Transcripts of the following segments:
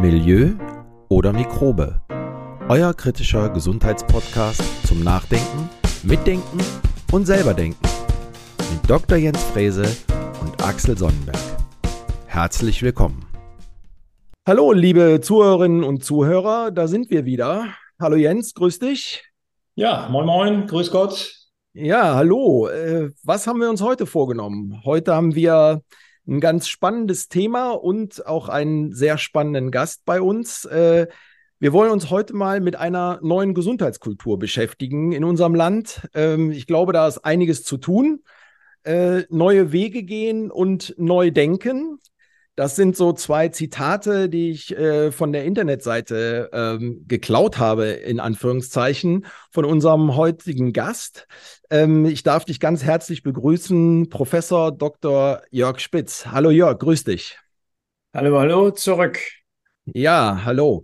Milieu oder Mikrobe. Euer kritischer Gesundheitspodcast zum Nachdenken, Mitdenken und selberdenken. Mit Dr. Jens Frese und Axel Sonnenberg. Herzlich willkommen. Hallo, liebe Zuhörerinnen und Zuhörer, da sind wir wieder. Hallo Jens, grüß dich. Ja, moin moin, grüß Gott. Ja, hallo. Äh, was haben wir uns heute vorgenommen? Heute haben wir ein ganz spannendes Thema und auch einen sehr spannenden Gast bei uns. Äh, wir wollen uns heute mal mit einer neuen Gesundheitskultur beschäftigen in unserem Land. Ähm, ich glaube, da ist einiges zu tun. Äh, neue Wege gehen und neu denken. Das sind so zwei Zitate, die ich äh, von der Internetseite ähm, geklaut habe, in Anführungszeichen, von unserem heutigen Gast. Ähm, ich darf dich ganz herzlich begrüßen, Professor Dr. Jörg Spitz. Hallo Jörg, grüß dich. Hallo, hallo, zurück. Ja, hallo.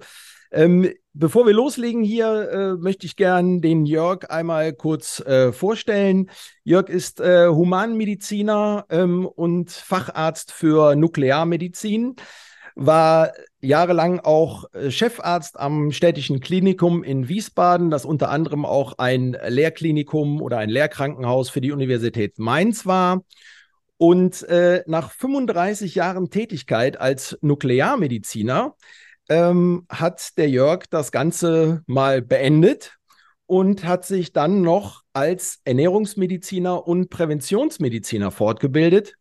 Ähm, bevor wir loslegen hier, äh, möchte ich gern den Jörg einmal kurz äh, vorstellen. Jörg ist äh, Humanmediziner ähm, und Facharzt für Nuklearmedizin, war jahrelang auch äh, Chefarzt am städtischen Klinikum in Wiesbaden, das unter anderem auch ein Lehrklinikum oder ein Lehrkrankenhaus für die Universität Mainz war. Und äh, nach 35 Jahren Tätigkeit als Nuklearmediziner ähm, hat der Jörg das Ganze mal beendet und hat sich dann noch als Ernährungsmediziner und Präventionsmediziner fortgebildet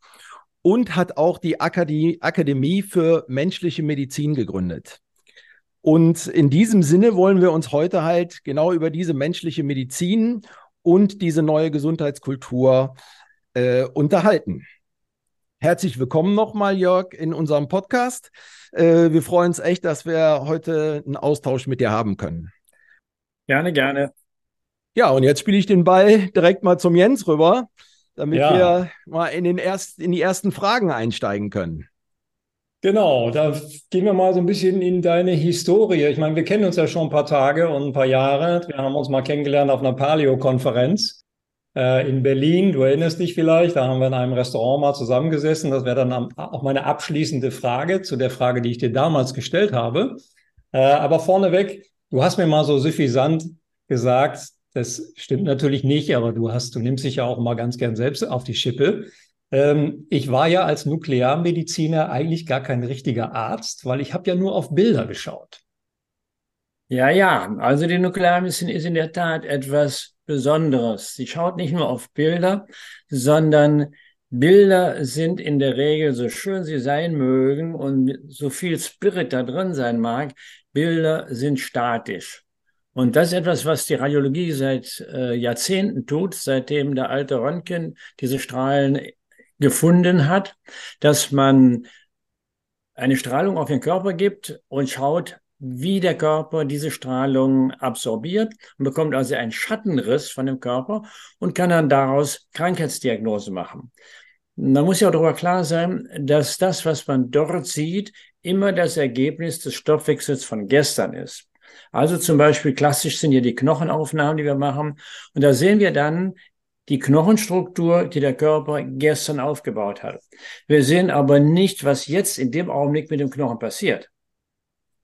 und hat auch die Akademie, für menschliche Medizin gegründet. Und in diesem Sinne wollen wir uns heute halt genau über diese menschliche Medizin und diese neue Gesundheitskultur äh, unterhalten. Herzlich willkommen nochmal, Jörg, in unserem Podcast. Äh, wir freuen uns echt, dass wir heute einen Austausch mit dir haben können. Gerne, gerne. Ja, und jetzt spiele ich den Ball direkt mal zum Jens rüber, damit ja. wir mal in, den erst, in die ersten Fragen einsteigen können. Genau, da gehen wir mal so ein bisschen in deine Historie. Ich meine, wir kennen uns ja schon ein paar Tage und ein paar Jahre. Wir haben uns mal kennengelernt auf einer Paleo-Konferenz äh, in Berlin. Du erinnerst dich vielleicht, da haben wir in einem Restaurant mal zusammengesessen. Das wäre dann auch meine abschließende Frage zu der Frage, die ich dir damals gestellt habe. Äh, aber vorneweg, du hast mir mal so suffisant gesagt, das stimmt natürlich nicht, aber du hast, du nimmst dich ja auch mal ganz gern selbst auf die Schippe. Ähm, ich war ja als Nuklearmediziner eigentlich gar kein richtiger Arzt, weil ich habe ja nur auf Bilder geschaut. Ja, ja, also die Nuklearmedizin ist in der Tat etwas Besonderes. Sie schaut nicht nur auf Bilder, sondern Bilder sind in der Regel, so schön sie sein mögen und so viel Spirit da drin sein mag, Bilder sind statisch. Und das ist etwas, was die Radiologie seit äh, Jahrzehnten tut, seitdem der alte Röntgen diese Strahlen gefunden hat, dass man eine Strahlung auf den Körper gibt und schaut, wie der Körper diese Strahlung absorbiert und bekommt also einen Schattenriss von dem Körper und kann dann daraus Krankheitsdiagnose machen. Man muss ja auch darüber klar sein, dass das, was man dort sieht, immer das Ergebnis des Stoffwechsels von gestern ist. Also zum Beispiel klassisch sind hier die Knochenaufnahmen, die wir machen. Und da sehen wir dann die Knochenstruktur, die der Körper gestern aufgebaut hat. Wir sehen aber nicht, was jetzt in dem Augenblick mit dem Knochen passiert.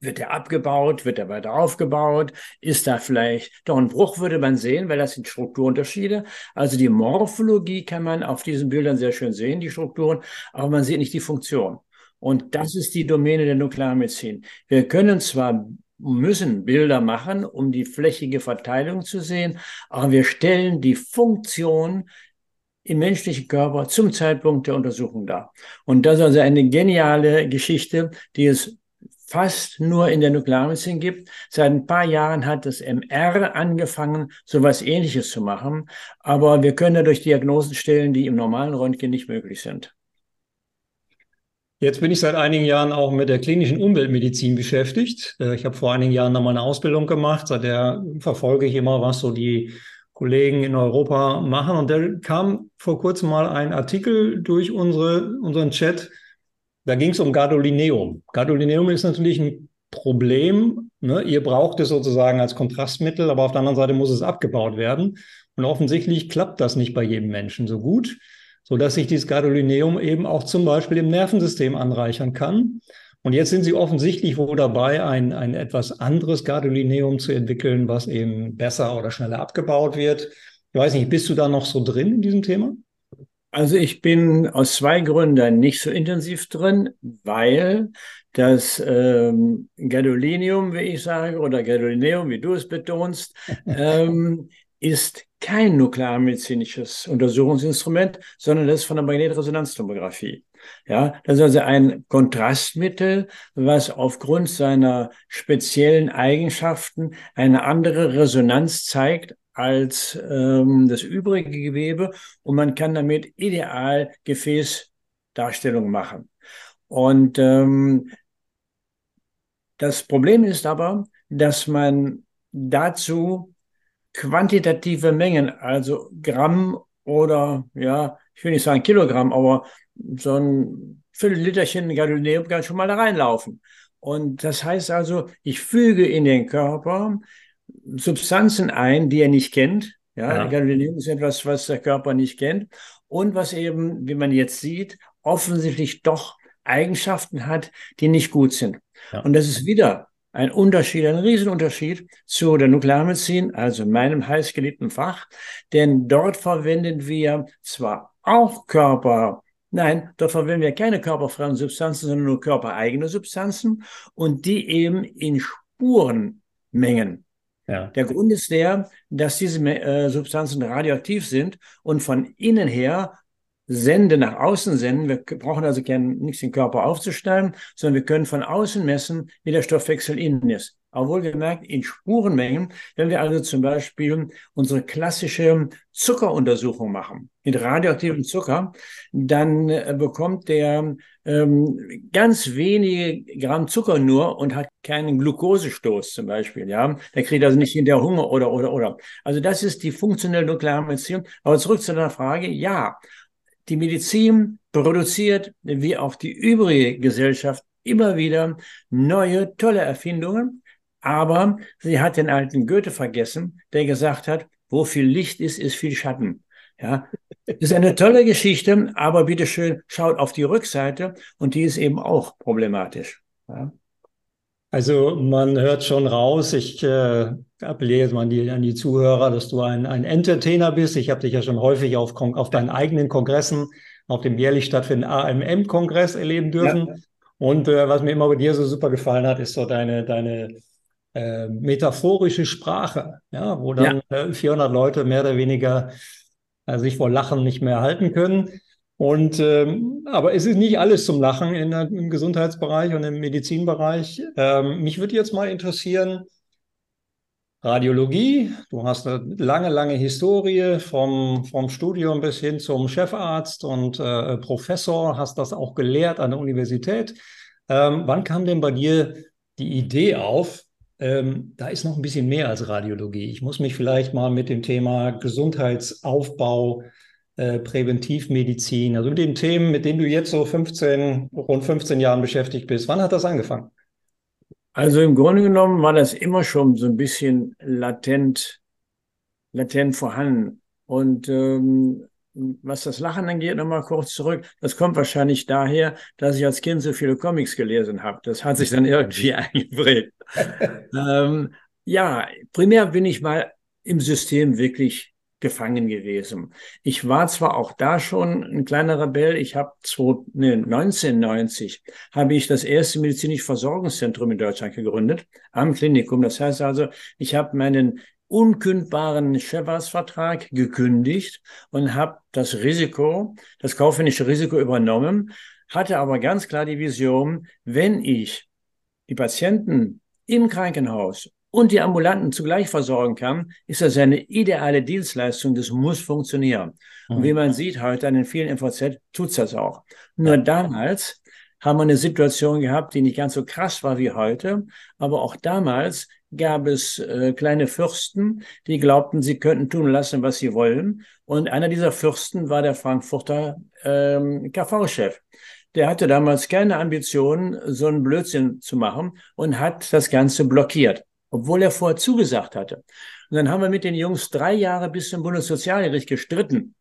Wird er abgebaut? Wird er weiter aufgebaut? Ist da vielleicht doch ein Bruch, würde man sehen, weil das sind Strukturunterschiede. Also die Morphologie kann man auf diesen Bildern sehr schön sehen, die Strukturen, aber man sieht nicht die Funktion. Und das ist die Domäne der Nuklearmedizin. Wir können zwar müssen Bilder machen, um die flächige Verteilung zu sehen, aber wir stellen die Funktion im menschlichen Körper zum Zeitpunkt der Untersuchung dar. Und das ist also eine geniale Geschichte, die es fast nur in der Nuklearmedizin gibt. Seit ein paar Jahren hat das MR angefangen, so etwas Ähnliches zu machen. Aber wir können dadurch Diagnosen stellen, die im normalen Röntgen nicht möglich sind. Jetzt bin ich seit einigen Jahren auch mit der klinischen Umweltmedizin beschäftigt. Äh, ich habe vor einigen Jahren noch mal eine Ausbildung gemacht. Seither verfolge ich immer, was so die Kollegen in Europa machen. Und da kam vor kurzem mal ein Artikel durch unsere, unseren Chat, da ging es um Gadolineum. Gadolineum ist natürlich ein Problem. Ne? Ihr braucht es sozusagen als Kontrastmittel, aber auf der anderen Seite muss es abgebaut werden. Und offensichtlich klappt das nicht bei jedem Menschen so gut, sodass sich dieses Gadolineum eben auch zum Beispiel im Nervensystem anreichern kann. Und jetzt sind Sie offensichtlich wohl dabei, ein, ein etwas anderes Gadolinium zu entwickeln, was eben besser oder schneller abgebaut wird. Ich weiß nicht, bist du da noch so drin in diesem Thema? Also ich bin aus zwei Gründen nicht so intensiv drin, weil das ähm, Gadolinium, wie ich sage, oder Gadolineum, wie du es betonst, ähm, ist kein nuklearmedizinisches Untersuchungsinstrument, sondern das ist von der Magnetresonanztomographie. Ja, das ist also ein Kontrastmittel, was aufgrund seiner speziellen Eigenschaften eine andere Resonanz zeigt als ähm, das übrige Gewebe und man kann damit ideal Gefäßdarstellung machen. Und ähm, das Problem ist aber, dass man dazu quantitative Mengen, also Gramm oder ja, ich will nicht sagen Kilogramm, aber so ein Viertel-Literchen Gadolinium kann schon mal da reinlaufen. Und das heißt also, ich füge in den Körper Substanzen ein, die er nicht kennt. Ja, ja. Ist etwas, was der Körper nicht kennt und was eben, wie man jetzt sieht, offensichtlich doch Eigenschaften hat, die nicht gut sind. Ja. Und das ist wieder ein Unterschied, ein Riesenunterschied zu der Nuklearmedizin, also meinem heißgeliebten Fach, denn dort verwenden wir zwar auch Körper, nein, dort verwenden wir keine körperfreien Substanzen, sondern nur körpereigene Substanzen und die eben in Spurenmengen. Ja. Der Grund ist der, dass diese äh, Substanzen radioaktiv sind und von innen her senden, nach außen senden. Wir brauchen also kein, nichts den Körper aufzuschneiden, sondern wir können von außen messen, wie der Stoffwechsel innen ist. Aber wohlgemerkt in Spurenmengen, wenn wir also zum Beispiel unsere klassische Zuckeruntersuchung machen mit radioaktivem Zucker, dann äh, bekommt der ähm, ganz wenige Gramm Zucker nur und hat keinen Glukosestoß zum Beispiel. Ja, der kriegt also nicht hinter Hunger oder oder oder. Also das ist die funktionelle Nuklearmedizin. Aber zurück zu der Frage: Ja, die Medizin produziert, wie auch die übrige Gesellschaft, immer wieder neue, tolle Erfindungen. Aber sie hat den alten Goethe vergessen, der gesagt hat, wo viel Licht ist, ist viel Schatten. Ja, das ist eine tolle Geschichte, aber bitteschön schaut auf die Rückseite und die ist eben auch problematisch. Ja. Also man hört schon raus, ich äh, appelliere jetzt mal an die, an die Zuhörer, dass du ein, ein Entertainer bist. Ich habe dich ja schon häufig auf, auf deinen eigenen Kongressen, auf dem jährlich stattfindenden AMM-Kongress erleben dürfen. Ja. Und äh, was mir immer bei dir so super gefallen hat, ist so deine, deine äh, metaphorische Sprache, ja, wo dann ja. 400 äh, Leute mehr oder weniger äh, sich vor Lachen nicht mehr halten können. Und ähm, aber es ist nicht alles zum Lachen in, im Gesundheitsbereich und im Medizinbereich. Ähm, mich würde jetzt mal interessieren, Radiologie, du hast eine lange, lange Historie vom, vom Studium bis hin zum Chefarzt und äh, Professor, hast das auch gelehrt an der Universität. Ähm, wann kam denn bei dir die Idee auf, ähm, da ist noch ein bisschen mehr als Radiologie. Ich muss mich vielleicht mal mit dem Thema Gesundheitsaufbau äh, Präventivmedizin, also mit den Themen, mit denen du jetzt so 15, rund 15 Jahren beschäftigt bist. Wann hat das angefangen? Also im Grunde genommen war das immer schon so ein bisschen latent, latent vorhanden. Und ähm, was das Lachen angeht, nochmal kurz zurück, das kommt wahrscheinlich daher, dass ich als Kind so viele Comics gelesen habe. Das hat sich dann irgendwie eingeprägt. ähm, ja, primär bin ich mal im System wirklich gefangen gewesen. Ich war zwar auch da schon ein kleiner Rebell. Ich habe ne, 1990 habe ich das erste medizinische Versorgungszentrum in Deutschland gegründet am Klinikum. Das heißt also, ich habe meinen unkündbaren Chefarztvertrag gekündigt und habe das Risiko, das kaufmännische Risiko übernommen, hatte aber ganz klar die Vision, wenn ich die Patienten im Krankenhaus und die Ambulanten zugleich versorgen kann, ist das eine ideale Dienstleistung. Das muss funktionieren. Mhm. Und wie man sieht heute an den vielen MVZ, tut's das auch. Nur damals haben wir eine Situation gehabt, die nicht ganz so krass war wie heute. Aber auch damals gab es äh, kleine Fürsten, die glaubten, sie könnten tun lassen, was sie wollen. Und einer dieser Fürsten war der Frankfurter ähm, KV-Chef. Der hatte damals keine Ambitionen, so einen Blödsinn zu machen und hat das Ganze blockiert obwohl er vorher zugesagt hatte. Und dann haben wir mit den Jungs drei Jahre bis zum Bundessozialgericht gestritten,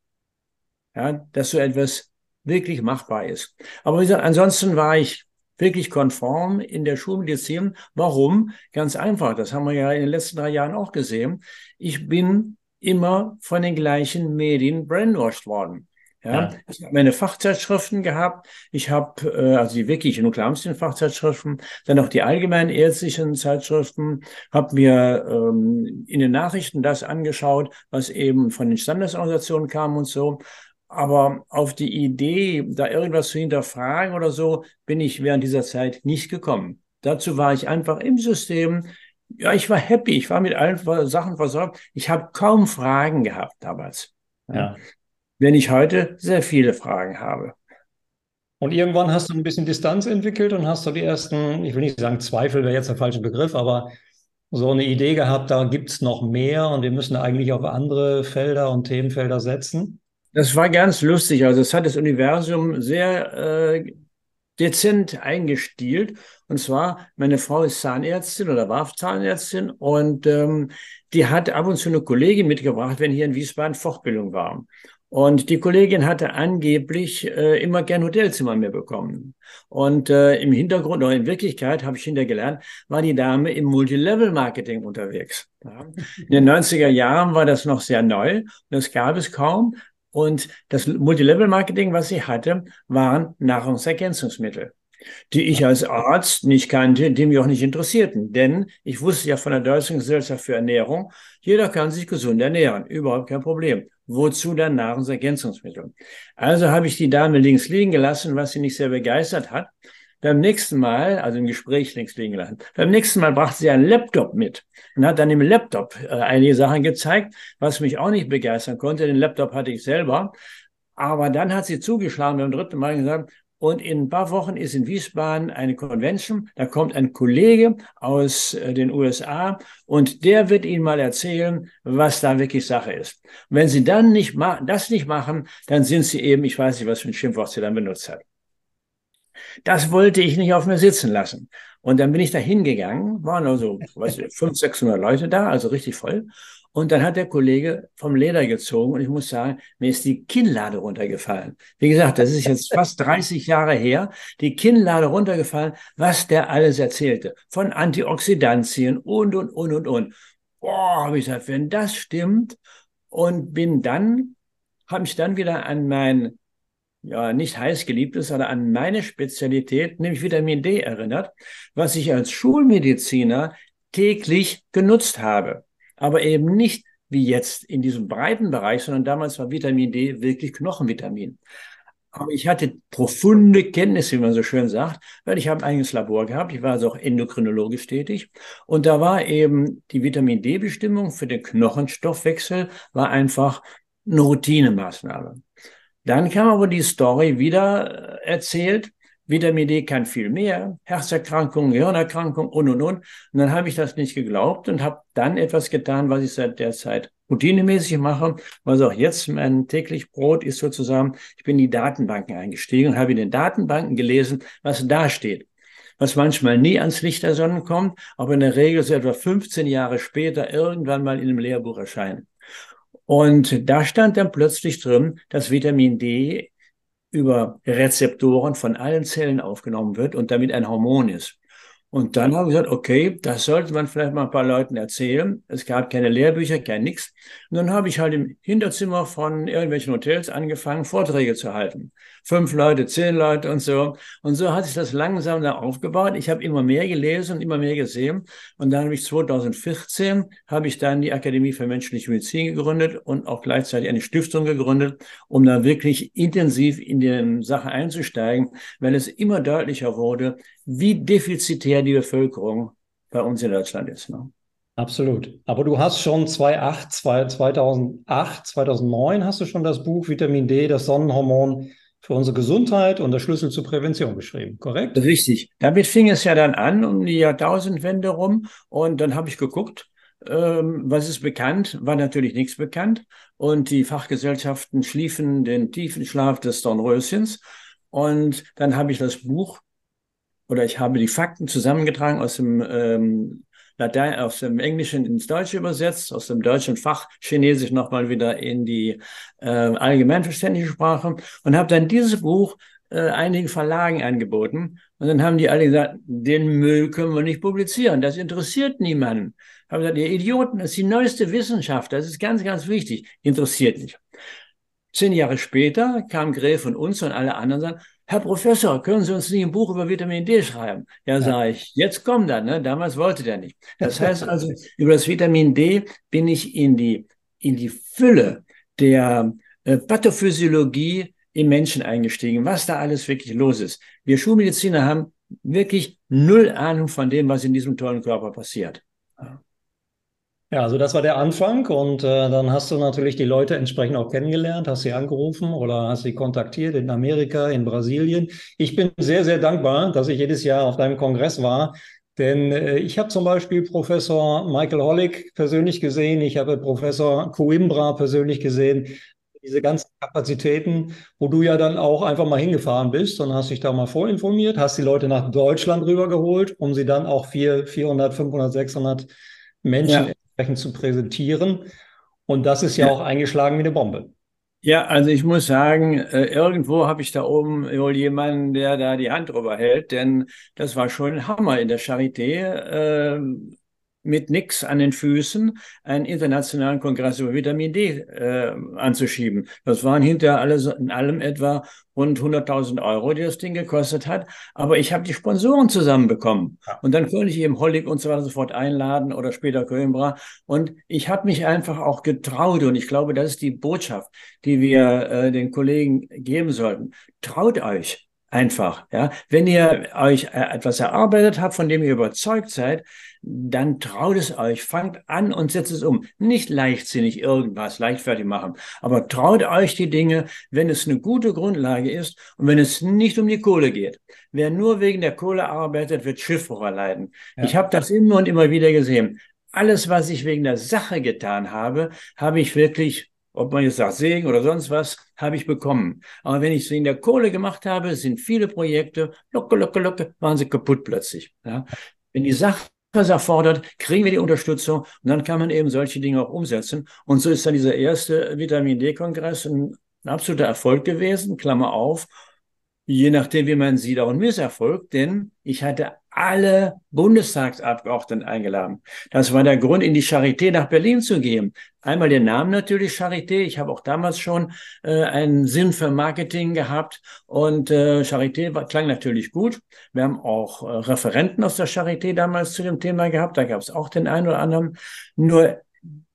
ja, dass so etwas wirklich machbar ist. Aber wie gesagt, ansonsten war ich wirklich konform in der Schulmedizin. Warum? Ganz einfach. Das haben wir ja in den letzten drei Jahren auch gesehen. Ich bin immer von den gleichen Medien brainwashed worden. Ja, ja. ich habe meine Fachzeitschriften gehabt. Ich habe äh, also die wirklichen nuklearsten Fachzeitschriften, dann auch die allgemeinen ärztlichen Zeitschriften. Habe mir ähm, in den Nachrichten das angeschaut, was eben von den Standesorganisationen kam und so. Aber auf die Idee, da irgendwas zu hinterfragen oder so, bin ich während dieser Zeit nicht gekommen. Dazu war ich einfach im System. Ja, ich war happy. Ich war mit allen Sachen versorgt. Ich habe kaum Fragen gehabt damals. Ja wenn ich heute sehr viele Fragen habe. Und irgendwann hast du ein bisschen Distanz entwickelt und hast du die ersten, ich will nicht sagen Zweifel, wäre jetzt der falsche Begriff, aber so eine Idee gehabt, da gibt es noch mehr und wir müssen eigentlich auf andere Felder und Themenfelder setzen? Das war ganz lustig. Also es hat das Universum sehr äh, dezent eingestielt. Und zwar, meine Frau ist Zahnärztin oder war Zahnärztin und ähm, die hat ab und zu eine Kollegin mitgebracht, wenn hier in Wiesbaden Fortbildung war. Und die Kollegin hatte angeblich äh, immer gern Hotelzimmer mehr bekommen. Und äh, im Hintergrund oder in Wirklichkeit, habe ich hinterher gelernt, war die Dame im Multilevel-Marketing unterwegs. Ja. In den 90er Jahren war das noch sehr neu das gab es kaum. Und das Multilevel-Marketing, was sie hatte, waren Nahrungsergänzungsmittel die ich als Arzt nicht kannte, die mich auch nicht interessierten. Denn ich wusste ja von der Deutschen Gesellschaft für Ernährung, jeder kann sich gesund ernähren, überhaupt kein Problem. Wozu dann Nahrungsergänzungsmittel? Also habe ich die Dame links liegen gelassen, was sie nicht sehr begeistert hat. Beim nächsten Mal, also im Gespräch links liegen lassen, beim nächsten Mal brachte sie einen Laptop mit und hat dann im Laptop äh, einige Sachen gezeigt, was mich auch nicht begeistern konnte. Den Laptop hatte ich selber. Aber dann hat sie zugeschlagen beim dritten Mal gesagt, und in ein paar Wochen ist in Wiesbaden eine Convention. Da kommt ein Kollege aus äh, den USA und der wird Ihnen mal erzählen, was da wirklich Sache ist. Und wenn Sie dann nicht das nicht machen, dann sind Sie eben, ich weiß nicht, was für ein Schimpfwort Sie dann benutzt hat. Das wollte ich nicht auf mir sitzen lassen. Und dann bin ich da hingegangen, waren also, weiß ich, 500, 600 Leute da, also richtig voll. Und dann hat der Kollege vom Leder gezogen und ich muss sagen, mir ist die Kinnlade runtergefallen. Wie gesagt, das ist jetzt fast 30 Jahre her, die Kinnlade runtergefallen, was der alles erzählte. Von Antioxidantien und, und, und, und, und. Boah, habe ich gesagt, wenn das stimmt und bin dann, habe mich dann wieder an mein, ja, nicht heiß geliebtes, sondern an meine Spezialität, nämlich Vitamin D erinnert, was ich als Schulmediziner täglich genutzt habe aber eben nicht wie jetzt in diesem breiten Bereich, sondern damals war Vitamin D wirklich Knochenvitamin. Aber ich hatte profunde Kenntnisse, wie man so schön sagt, weil ich habe ein eigenes Labor gehabt. Ich war also auch endokrinologisch tätig. Und da war eben die Vitamin D-Bestimmung für den Knochenstoffwechsel war einfach eine Routinemaßnahme. Dann kam aber die Story wieder erzählt, Vitamin D kann viel mehr, Herzerkrankungen, Gehirnerkrankungen und, und, und. Und dann habe ich das nicht geglaubt und habe dann etwas getan, was ich seit der Zeit routinemäßig mache, was auch jetzt mein täglich Brot ist sozusagen. Ich bin in die Datenbanken eingestiegen und habe in den Datenbanken gelesen, was da steht. Was manchmal nie ans Licht der Sonne kommt, aber in der Regel so etwa 15 Jahre später irgendwann mal in einem Lehrbuch erscheint. Und da stand dann plötzlich drin, dass Vitamin D über Rezeptoren von allen Zellen aufgenommen wird und damit ein Hormon ist. Und dann habe ich gesagt, okay, das sollte man vielleicht mal ein paar Leuten erzählen. Es gab keine Lehrbücher, kein nix. Und dann habe ich halt im Hinterzimmer von irgendwelchen Hotels angefangen, Vorträge zu halten. Fünf Leute, zehn Leute und so. Und so hat sich das langsam da aufgebaut. Ich habe immer mehr gelesen und immer mehr gesehen. Und dann habe ich 2014 habe ich dann die Akademie für menschliche Medizin gegründet und auch gleichzeitig eine Stiftung gegründet, um da wirklich intensiv in die Sache einzusteigen, weil es immer deutlicher wurde, wie defizitär die Bevölkerung bei uns in Deutschland ist. Ne? Absolut. Aber du hast schon 2008, 2008, 2009 hast du schon das Buch Vitamin D, das Sonnenhormon für unsere Gesundheit und der Schlüssel zur Prävention geschrieben, korrekt? Richtig. Damit fing es ja dann an um die Jahrtausendwende rum und dann habe ich geguckt, ähm, was ist bekannt, war natürlich nichts bekannt und die Fachgesellschaften schliefen den tiefen Schlaf des Dornröschens und dann habe ich das Buch oder ich habe die Fakten zusammengetragen aus dem ähm, Latein, aus dem Englischen ins Deutsche übersetzt, aus dem deutschen Fach Chinesisch nochmal wieder in die äh, allgemeinverständliche Sprache und habe dann dieses Buch äh, einigen Verlagen angeboten. Und dann haben die alle gesagt, den Müll können wir nicht publizieren. Das interessiert niemanden. Haben gesagt, ihr Idioten, das ist die neueste Wissenschaft. Das ist ganz, ganz wichtig. Interessiert nicht. Zehn Jahre später kam Gräf und uns und alle anderen sagen, Herr Professor, können Sie uns nicht ein Buch über Vitamin D schreiben? Ja, sage ich, jetzt kommt er, ne? Damals wollte der nicht. Das heißt also, über das Vitamin D bin ich in die, in die Fülle der äh, Pathophysiologie im Menschen eingestiegen, was da alles wirklich los ist. Wir Schulmediziner haben wirklich null Ahnung von dem, was in diesem tollen Körper passiert. Ja, also das war der Anfang und äh, dann hast du natürlich die Leute entsprechend auch kennengelernt, hast sie angerufen oder hast sie kontaktiert in Amerika, in Brasilien. Ich bin sehr, sehr dankbar, dass ich jedes Jahr auf deinem Kongress war, denn äh, ich habe zum Beispiel Professor Michael Hollick persönlich gesehen, ich habe Professor Coimbra persönlich gesehen diese ganzen Kapazitäten, wo du ja dann auch einfach mal hingefahren bist und hast dich da mal vorinformiert, hast die Leute nach Deutschland rübergeholt, um sie dann auch vier, 400, 500, 600 Menschen ja. Entsprechend zu präsentieren. Und das ist ja, ja, auch eingeschlagen wie eine Bombe. Ja, also ich muss sagen, äh, irgendwo habe ich da oben wohl jemanden, der da die Hand drüber hält, denn das war schon ein Hammer in der Charité. Mit nix an den Füßen einen internationalen Kongress über Vitamin D äh, anzuschieben. Das waren hinterher alles in allem etwa rund 100.000 Euro, die das Ding gekostet hat. Aber ich habe die Sponsoren zusammenbekommen. Und dann konnte ich eben Hollig und so weiter sofort einladen oder später Coimbra. Und ich habe mich einfach auch getraut. Und ich glaube, das ist die Botschaft, die wir äh, den Kollegen geben sollten. Traut euch einfach. Ja, wenn ihr euch äh, etwas erarbeitet habt, von dem ihr überzeugt seid, dann traut es euch, fangt an und setzt es um. Nicht leichtsinnig irgendwas leichtfertig machen, aber traut euch die Dinge, wenn es eine gute Grundlage ist und wenn es nicht um die Kohle geht. Wer nur wegen der Kohle arbeitet, wird Schiffbruch erleiden. Ja. Ich habe das immer und immer wieder gesehen. Alles, was ich wegen der Sache getan habe, habe ich wirklich ob man jetzt sagt Segen oder sonst was, habe ich bekommen. Aber wenn ich es wegen der Kohle gemacht habe, sind viele Projekte, locke, locke, locke, waren sie kaputt plötzlich. Ja? Wenn die Sache was erfordert, kriegen wir die Unterstützung und dann kann man eben solche Dinge auch umsetzen. Und so ist dann dieser erste Vitamin D-Kongress ein absoluter Erfolg gewesen, Klammer auf, je nachdem, wie man sieht, auch ein Misserfolg, denn ich hatte alle Bundestagsabgeordneten eingeladen. Das war der Grund, in die Charité nach Berlin zu gehen. Einmal den Namen natürlich Charité. Ich habe auch damals schon äh, einen Sinn für Marketing gehabt und äh, Charité war, klang natürlich gut. Wir haben auch äh, Referenten aus der Charité damals zu dem Thema gehabt. Da gab es auch den einen oder anderen. Nur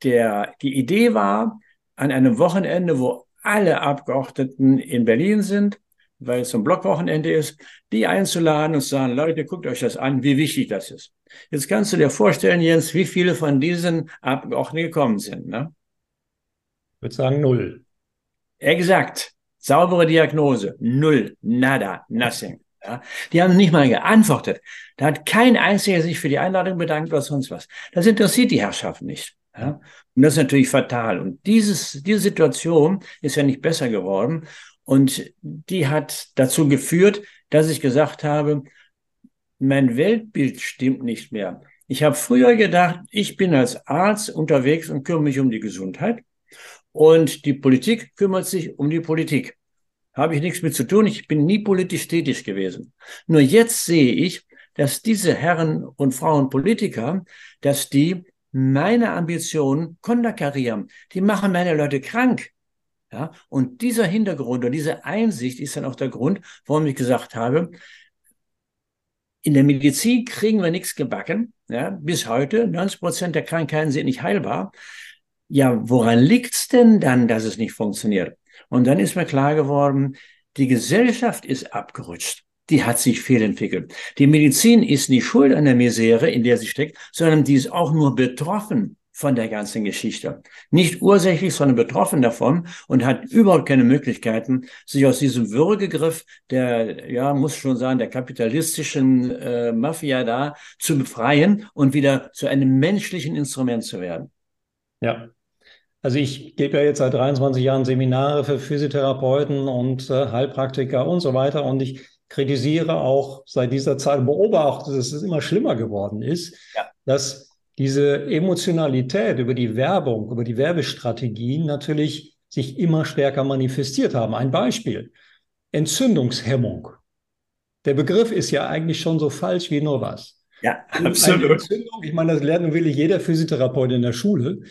der, die Idee war, an einem Wochenende, wo alle Abgeordneten in Berlin sind, weil es so ein Blockwochenende ist, die einzuladen und zu sagen, Leute, guckt euch das an, wie wichtig das ist. Jetzt kannst du dir vorstellen, Jens, wie viele von diesen Abgeordneten gekommen sind. Ne? Ich würde sagen null. Exakt. Saubere Diagnose. Null. Nada. Nothing. Ja, die haben nicht mal geantwortet. Da hat kein einziger sich für die Einladung bedankt oder sonst was. Das interessiert die Herrschaft nicht. Ja? Und das ist natürlich fatal. Und dieses, diese Situation ist ja nicht besser geworden. Und die hat dazu geführt, dass ich gesagt habe, mein Weltbild stimmt nicht mehr. Ich habe früher gedacht, ich bin als Arzt unterwegs und kümmere mich um die Gesundheit und die Politik kümmert sich um die Politik. Habe ich nichts mit zu tun, ich bin nie politisch tätig gewesen. Nur jetzt sehe ich, dass diese Herren und Frauen Politiker, dass die meine Ambitionen konterkarieren. Die machen meine Leute krank. Ja, und dieser Hintergrund und diese Einsicht ist dann auch der Grund, warum ich gesagt habe, in der Medizin kriegen wir nichts gebacken. Ja, bis heute, 90 Prozent der Krankheiten sind nicht heilbar. Ja, woran liegt's denn dann, dass es nicht funktioniert? Und dann ist mir klar geworden, die Gesellschaft ist abgerutscht. Die hat sich fehlentwickelt. Die Medizin ist nicht schuld an der Misere, in der sie steckt, sondern die ist auch nur betroffen von der ganzen Geschichte. Nicht ursächlich, sondern betroffen davon und hat überhaupt keine Möglichkeiten, sich aus diesem Würgegriff der, ja, muss schon sagen, der kapitalistischen äh, Mafia da zu befreien und wieder zu einem menschlichen Instrument zu werden. Ja. Also ich gebe ja jetzt seit 23 Jahren Seminare für Physiotherapeuten und äh, Heilpraktiker und so weiter und ich kritisiere auch seit dieser Zeit, beobachte, dass es immer schlimmer geworden ist, ja. dass diese Emotionalität über die Werbung, über die Werbestrategien natürlich sich immer stärker manifestiert haben. Ein Beispiel. Entzündungshemmung. Der Begriff ist ja eigentlich schon so falsch wie nur was. Ja, absolut. Entzündung, ich meine, das lernt nun wirklich jeder Physiotherapeut in der Schule.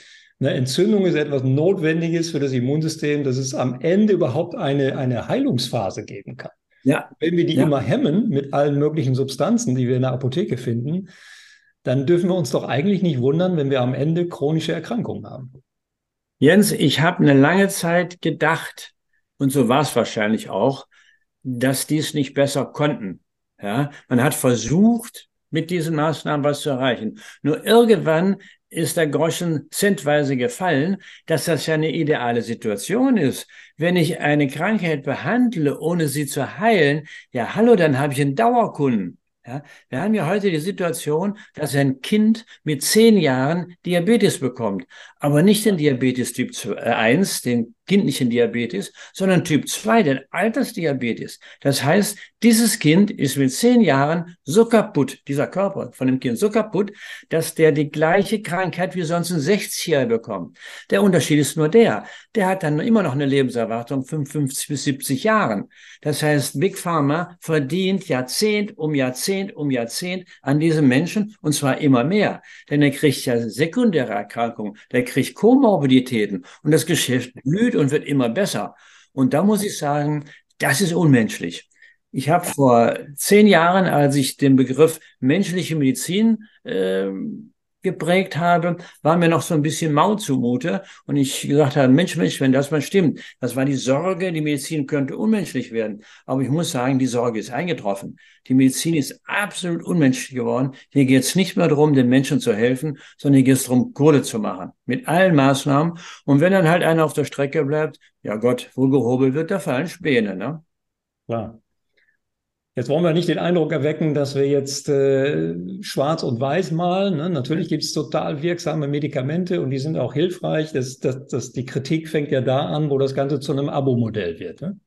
Eine Entzündung ist etwas Notwendiges für das Immunsystem, dass es am Ende überhaupt eine, eine Heilungsphase geben kann. Ja. Wenn wir die ja. immer hemmen mit allen möglichen Substanzen, die wir in der Apotheke finden, dann dürfen wir uns doch eigentlich nicht wundern, wenn wir am Ende chronische Erkrankungen haben. Jens, ich habe eine lange Zeit gedacht, und so war es wahrscheinlich auch, dass die es nicht besser konnten. Ja, man hat versucht, mit diesen Maßnahmen was zu erreichen. Nur irgendwann ist der Groschen zentweise gefallen, dass das ja eine ideale Situation ist. Wenn ich eine Krankheit behandle, ohne sie zu heilen, ja, hallo, dann habe ich einen Dauerkunden. Ja, wir haben ja heute die Situation, dass ein Kind mit zehn Jahren Diabetes bekommt, aber nicht den Diabetes Typ 1, den kindlichen Diabetes, sondern Typ 2, den Altersdiabetes. Das heißt, dieses Kind ist mit zehn Jahren so kaputt, dieser Körper von dem Kind so kaputt, dass der die gleiche Krankheit wie sonst ein 60er bekommt. Der Unterschied ist nur der, der hat dann immer noch eine Lebenserwartung von 50 bis 70 Jahren. Das heißt, Big Pharma verdient Jahrzehnt um Jahrzehnt um Jahrzehnt an diesem Menschen und zwar immer mehr. Denn er kriegt ja sekundäre Erkrankungen, der kriegt Komorbiditäten und das Geschäft blüht und wird immer besser. Und da muss ich sagen, das ist unmenschlich. Ich habe vor zehn Jahren, als ich den Begriff menschliche Medizin äh, geprägt habe, war mir noch so ein bisschen mau zumute. Und ich gesagt habe, Mensch, Mensch, wenn das mal stimmt, das war die Sorge, die Medizin könnte unmenschlich werden. Aber ich muss sagen, die Sorge ist eingetroffen. Die Medizin ist absolut unmenschlich geworden. Hier geht es nicht mehr darum, den Menschen zu helfen, sondern hier geht es darum, Kohle zu machen. Mit allen Maßnahmen. Und wenn dann halt einer auf der Strecke bleibt, ja Gott, wo gehobelt wird, da fallen Späne, ne? Klar. Jetzt wollen wir nicht den Eindruck erwecken, dass wir jetzt äh, schwarz und weiß malen. Ne? Natürlich gibt es total wirksame Medikamente und die sind auch hilfreich. Das, das, das, die Kritik fängt ja da an, wo das Ganze zu einem Abo-Modell wird. Ne?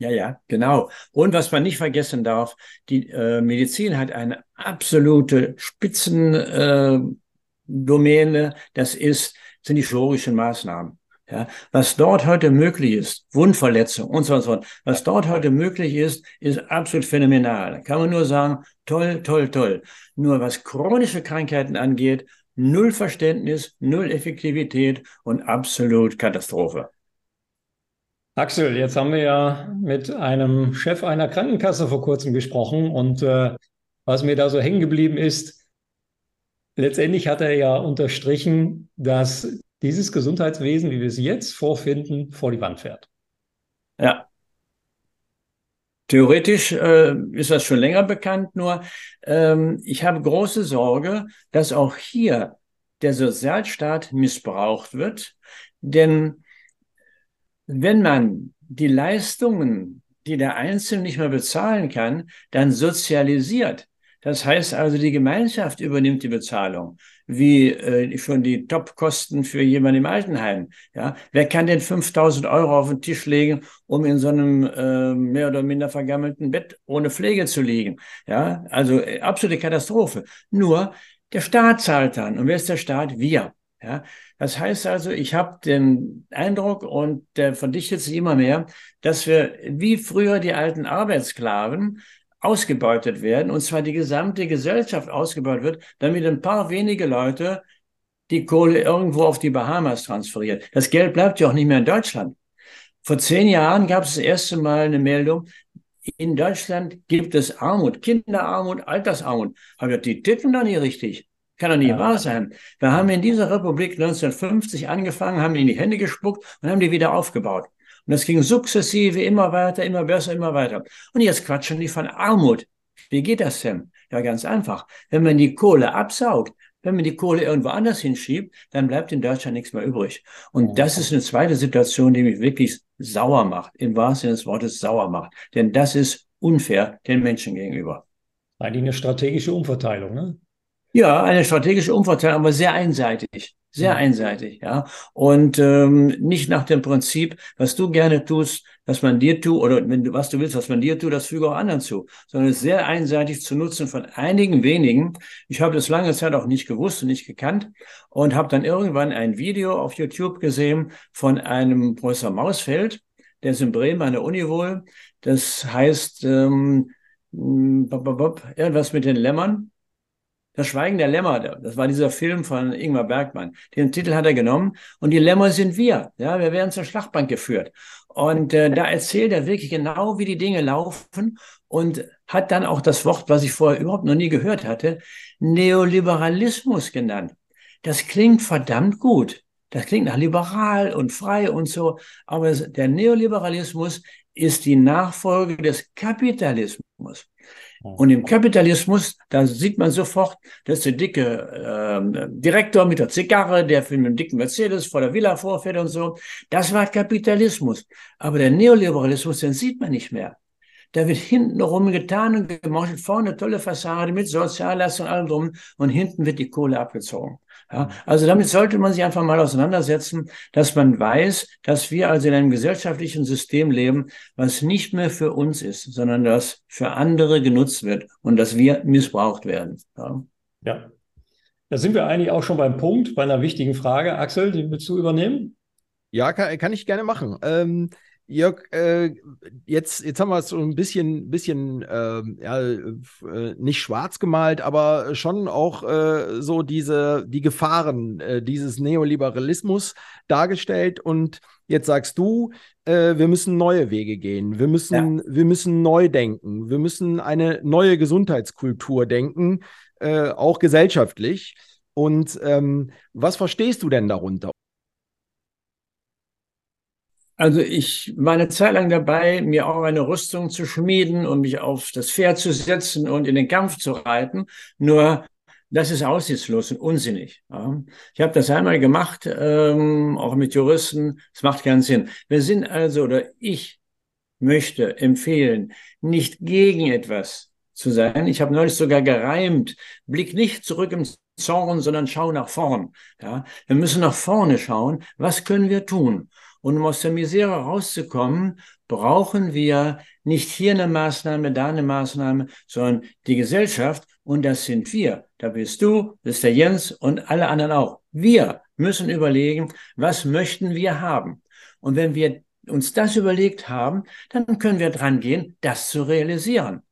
Ja, ja, genau. Und was man nicht vergessen darf, die äh, Medizin hat eine absolute Spitzendomäne. Äh, das ist, sind die chirurgischen Maßnahmen. Ja, was dort heute möglich ist, Wundverletzung und so und so, was dort heute möglich ist, ist absolut phänomenal. Kann man nur sagen, toll, toll, toll. Nur was chronische Krankheiten angeht, null Verständnis, null Effektivität und absolut Katastrophe. Axel, jetzt haben wir ja mit einem Chef einer Krankenkasse vor kurzem gesprochen und äh, was mir da so hängen geblieben ist, letztendlich hat er ja unterstrichen, dass dieses Gesundheitswesen, wie wir es jetzt vorfinden, vor die Wand fährt. Ja. Theoretisch äh, ist das schon länger bekannt, nur ähm, ich habe große Sorge, dass auch hier der Sozialstaat missbraucht wird. Denn wenn man die Leistungen, die der Einzelne nicht mehr bezahlen kann, dann sozialisiert, das heißt also, die Gemeinschaft übernimmt die Bezahlung, wie äh, schon die Topkosten für jemanden im Altenheim. Ja, wer kann denn 5000 Euro auf den Tisch legen, um in so einem äh, mehr oder minder vergammelten Bett ohne Pflege zu liegen? Ja, also äh, absolute Katastrophe. Nur der Staat zahlt dann. Und wer ist der Staat? Wir. Ja, das heißt also, ich habe den Eindruck und der verdichtet sich immer mehr, dass wir wie früher die alten Arbeitssklaven ausgebeutet werden, und zwar die gesamte Gesellschaft ausgebeutet wird, damit ein paar wenige Leute die Kohle irgendwo auf die Bahamas transferieren. Das Geld bleibt ja auch nicht mehr in Deutschland. Vor zehn Jahren gab es das erste Mal eine Meldung, in Deutschland gibt es Armut, Kinderarmut, Altersarmut. Aber die tippen doch nicht richtig. Kann doch nicht ja. wahr sein. Wir haben in dieser Republik 1950 angefangen, haben in die Hände gespuckt und haben die wieder aufgebaut. Und das ging sukzessive immer weiter, immer besser, immer weiter. Und jetzt quatschen die von Armut. Wie geht das denn? Ja, ganz einfach. Wenn man die Kohle absaugt, wenn man die Kohle irgendwo anders hinschiebt, dann bleibt in Deutschland nichts mehr übrig. Und das ist eine zweite Situation, die mich wirklich sauer macht, im wahrsten Sinne des Wortes sauer macht. Denn das ist unfair den Menschen gegenüber. Eigentlich eine strategische Umverteilung, ne? Ja, eine strategische Umverteilung, aber sehr einseitig. Sehr einseitig, ja. Und ähm, nicht nach dem Prinzip, was du gerne tust, dass man dir tut, oder wenn du, was du willst, was man dir tut, das füge auch anderen zu, sondern es sehr einseitig zu nutzen von einigen wenigen. Ich habe das lange Zeit auch nicht gewusst und nicht gekannt und habe dann irgendwann ein Video auf YouTube gesehen von einem Professor Mausfeld, der ist in Bremen an der Uni wohl, Das heißt ähm, irgendwas mit den Lämmern. Das Schweigen der Lämmer, das war dieser Film von Ingmar Bergmann. Den Titel hat er genommen und die Lämmer sind wir. Ja, wir werden zur Schlachtbank geführt. Und äh, da erzählt er wirklich genau, wie die Dinge laufen und hat dann auch das Wort, was ich vorher überhaupt noch nie gehört hatte, Neoliberalismus genannt. Das klingt verdammt gut. Das klingt nach liberal und frei und so. Aber der Neoliberalismus ist die Nachfolge des Kapitalismus. Und im Kapitalismus, da sieht man sofort, dass der dicke äh, Direktor mit der Zigarre, der für einen dicken Mercedes vor der Villa vorfährt und so, das war Kapitalismus. Aber der Neoliberalismus, den sieht man nicht mehr. Da wird hinten rum getan und gemauschelt, vorne tolle Fassade mit Sozialleistung und allem drum und hinten wird die Kohle abgezogen. Ja, also damit sollte man sich einfach mal auseinandersetzen, dass man weiß, dass wir also in einem gesellschaftlichen System leben, was nicht mehr für uns ist, sondern das für andere genutzt wird und dass wir missbraucht werden. Ja. ja. Da sind wir eigentlich auch schon beim Punkt, bei einer wichtigen Frage. Axel, die willst du übernehmen? Ja, kann, kann ich gerne machen. Ähm, Jörg, äh, jetzt, jetzt haben wir es so ein bisschen, bisschen äh, ja, äh, nicht schwarz gemalt, aber schon auch äh, so diese, die Gefahren äh, dieses Neoliberalismus dargestellt. Und jetzt sagst du, äh, wir müssen neue Wege gehen. Wir müssen, ja. wir müssen neu denken. Wir müssen eine neue Gesundheitskultur denken, auch gesellschaftlich. Und ähm, was verstehst du denn darunter? Also ich war eine Zeit lang dabei, mir auch eine Rüstung zu schmieden und mich auf das Pferd zu setzen und in den Kampf zu reiten. Nur das ist aussichtslos und unsinnig. Ich habe das einmal gemacht, ähm, auch mit Juristen. Es macht keinen Sinn. Wir sind also, oder ich möchte empfehlen, nicht gegen etwas zu sein. Ich habe neulich sogar gereimt, blick nicht zurück im Zorn, sondern schau nach vorn. Ja. Wir müssen nach vorne schauen. Was können wir tun? Und um aus der Misere rauszukommen, brauchen wir nicht hier eine Maßnahme, da eine Maßnahme, sondern die Gesellschaft. Und das sind wir. Da bist du, das ist der Jens und alle anderen auch. Wir müssen überlegen, was möchten wir haben? Und wenn wir uns das überlegt haben, dann können wir dran gehen, das zu realisieren.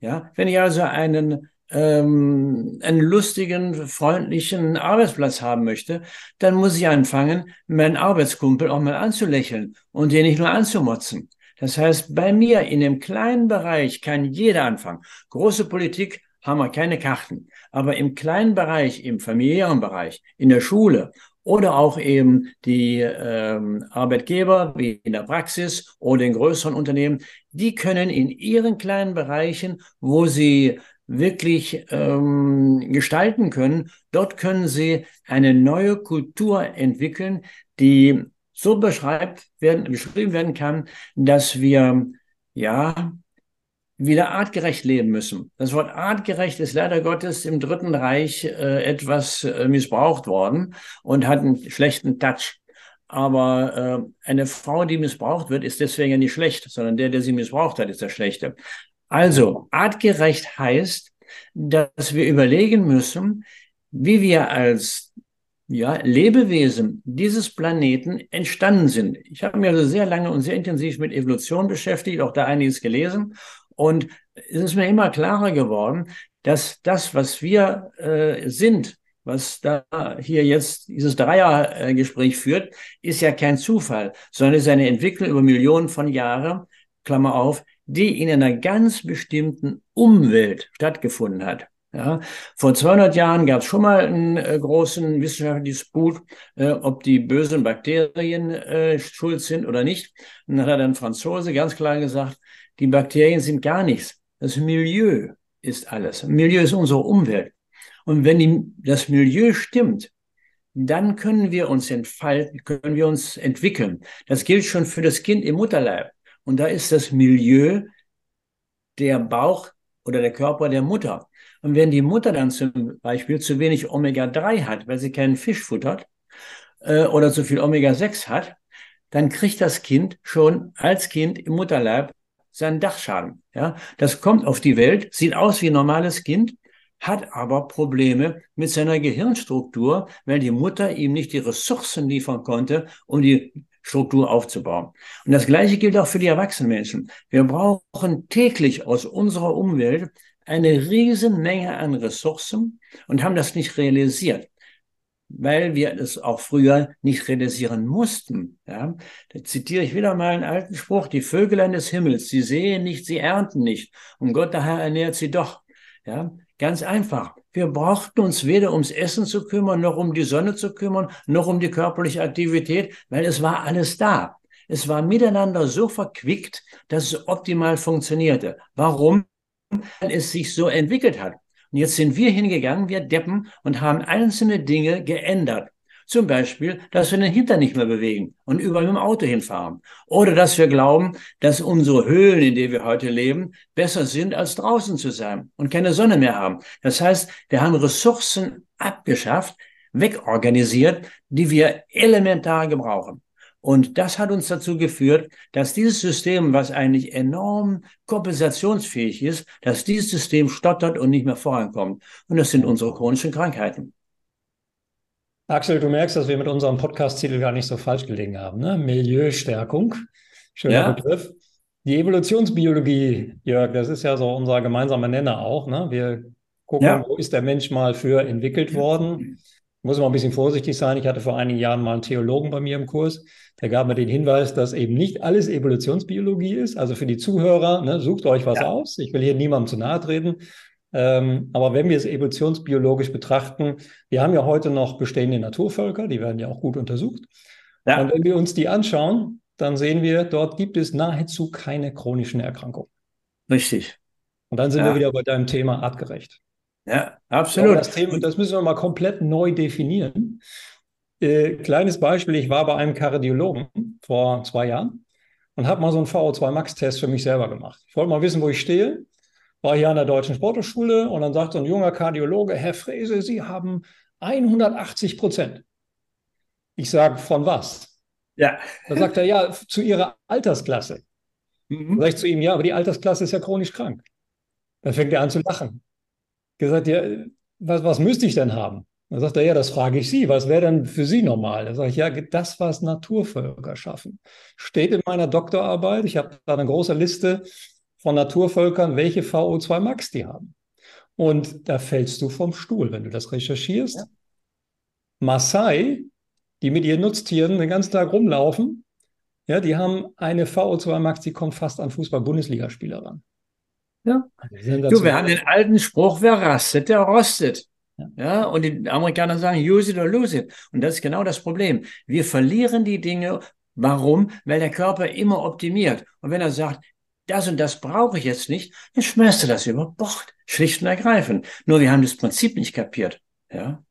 Ja, wenn ich also einen ähm, einen lustigen, freundlichen Arbeitsplatz haben möchte, dann muss ich anfangen, meinen Arbeitskumpel auch mal anzulächeln und den nicht nur anzumotzen. Das heißt, bei mir in dem kleinen Bereich kann jeder anfangen. Große Politik haben wir keine Karten. Aber im kleinen Bereich, im familiären Bereich, in der Schule oder auch eben die ähm, Arbeitgeber wie in der Praxis oder in größeren Unternehmen, die können in ihren kleinen Bereichen, wo sie wirklich ähm, gestalten können. Dort können sie eine neue Kultur entwickeln, die so beschreibt werden, beschrieben werden kann, dass wir ja wieder artgerecht leben müssen. Das Wort artgerecht ist leider Gottes im Dritten Reich äh, etwas äh, missbraucht worden und hat einen schlechten Touch. Aber äh, eine Frau, die missbraucht wird, ist deswegen ja nicht schlecht, sondern der, der sie missbraucht hat, ist der Schlechte. Also, artgerecht heißt, dass wir überlegen müssen, wie wir als ja, Lebewesen dieses Planeten entstanden sind. Ich habe mich also sehr lange und sehr intensiv mit Evolution beschäftigt, auch da einiges gelesen. Und es ist mir immer klarer geworden, dass das, was wir äh, sind, was da hier jetzt dieses Dreiergespräch führt, ist ja kein Zufall, sondern ist eine Entwicklung über Millionen von Jahren, Klammer auf, die in einer ganz bestimmten Umwelt stattgefunden hat. Ja, vor 200 Jahren gab es schon mal einen äh, großen wissenschaftlichen Disput, äh, ob die bösen Bakterien äh, schuld sind oder nicht. Und dann hat ein Franzose ganz klar gesagt, die Bakterien sind gar nichts. Das Milieu ist alles. Milieu ist unsere Umwelt. Und wenn die, das Milieu stimmt, dann können wir uns entfalten, können wir uns entwickeln. Das gilt schon für das Kind im Mutterleib. Und da ist das Milieu der Bauch oder der Körper der Mutter. Und wenn die Mutter dann zum Beispiel zu wenig Omega-3 hat, weil sie keinen Fisch futtert äh, oder zu viel Omega-6 hat, dann kriegt das Kind schon als Kind im Mutterleib seinen Dachschaden. Ja, das kommt auf die Welt, sieht aus wie ein normales Kind, hat aber Probleme mit seiner Gehirnstruktur, weil die Mutter ihm nicht die Ressourcen liefern konnte, um die Struktur aufzubauen. Und das Gleiche gilt auch für die Erwachsenenmenschen. Wir brauchen täglich aus unserer Umwelt eine Riesenmenge an Ressourcen und haben das nicht realisiert weil wir es auch früher nicht realisieren mussten. Ja, da zitiere ich wieder mal einen alten Spruch, die Vögel des Himmels, sie sehen nicht, sie ernten nicht und Gott daher ernährt sie doch. Ja, ganz einfach. Wir brauchten uns weder ums Essen zu kümmern, noch um die Sonne zu kümmern, noch um die körperliche Aktivität, weil es war alles da. Es war miteinander so verquickt, dass es optimal funktionierte. Warum? Weil es sich so entwickelt hat. Und jetzt sind wir hingegangen, wir Deppen, und haben einzelne Dinge geändert. Zum Beispiel, dass wir den Hintern nicht mehr bewegen und überall mit dem Auto hinfahren. Oder dass wir glauben, dass unsere Höhlen, in denen wir heute leben, besser sind, als draußen zu sein und keine Sonne mehr haben. Das heißt, wir haben Ressourcen abgeschafft, wegorganisiert, die wir elementar gebrauchen. Und das hat uns dazu geführt, dass dieses System, was eigentlich enorm kompensationsfähig ist, dass dieses System stottert und nicht mehr vorankommt. Und das sind unsere chronischen Krankheiten. Axel, du merkst, dass wir mit unserem Podcast-Titel gar nicht so falsch gelegen haben. Ne? Milieustärkung, schöner ja. Begriff. Die Evolutionsbiologie, Jörg, das ist ja so unser gemeinsamer Nenner auch. Ne? Wir gucken, ja. wo ist der Mensch mal für entwickelt worden. Ich muss mal ein bisschen vorsichtig sein. Ich hatte vor einigen Jahren mal einen Theologen bei mir im Kurs. Der gab mir den Hinweis, dass eben nicht alles Evolutionsbiologie ist. Also für die Zuhörer, ne, sucht euch was ja. aus. Ich will hier niemandem zu nahe treten. Ähm, aber wenn wir es evolutionsbiologisch betrachten, wir haben ja heute noch bestehende Naturvölker, die werden ja auch gut untersucht. Ja. Und wenn wir uns die anschauen, dann sehen wir, dort gibt es nahezu keine chronischen Erkrankungen. Richtig. Und dann sind ja. wir wieder bei deinem Thema artgerecht. Ja, absolut. Das, Thema, das müssen wir mal komplett neu definieren. Äh, kleines Beispiel, ich war bei einem Kardiologen vor zwei Jahren und habe mal so einen VO2 Max-Test für mich selber gemacht. Ich wollte mal wissen, wo ich stehe. War hier an der Deutschen Sporthochschule und dann sagt so ein junger Kardiologe, Herr Frese, Sie haben 180 Prozent. Ich sage, von was? Ja. Da sagt er, ja, zu Ihrer Altersklasse. Mhm. Da sage ich zu ihm, ja, aber die Altersklasse ist ja chronisch krank. Dann fängt er an zu lachen. Gesagt, ja, was, was müsste ich denn haben? Dann sagt er, ja, das frage ich Sie. Was wäre denn für Sie normal? Da sage ich, ja, das, was Naturvölker schaffen. Steht in meiner Doktorarbeit. Ich habe da eine große Liste von Naturvölkern, welche VO2 Max die haben. Und da fällst du vom Stuhl, wenn du das recherchierst. Ja. Maasai, die mit ihren Nutztieren den ganzen Tag rumlaufen, ja, die haben eine VO2 Max, die kommt fast an Fußball-Bundesligaspieler ran. Ja. Du, wir haben den alten Spruch, wer rastet, der rostet. Ja, und die Amerikaner sagen, use it or lose it. Und das ist genau das Problem. Wir verlieren die Dinge. Warum? Weil der Körper immer optimiert. Und wenn er sagt, das und das brauche ich jetzt nicht, dann schmeißt du das über Bord. Schlicht und ergreifend. Nur wir haben das Prinzip nicht kapiert. Ja.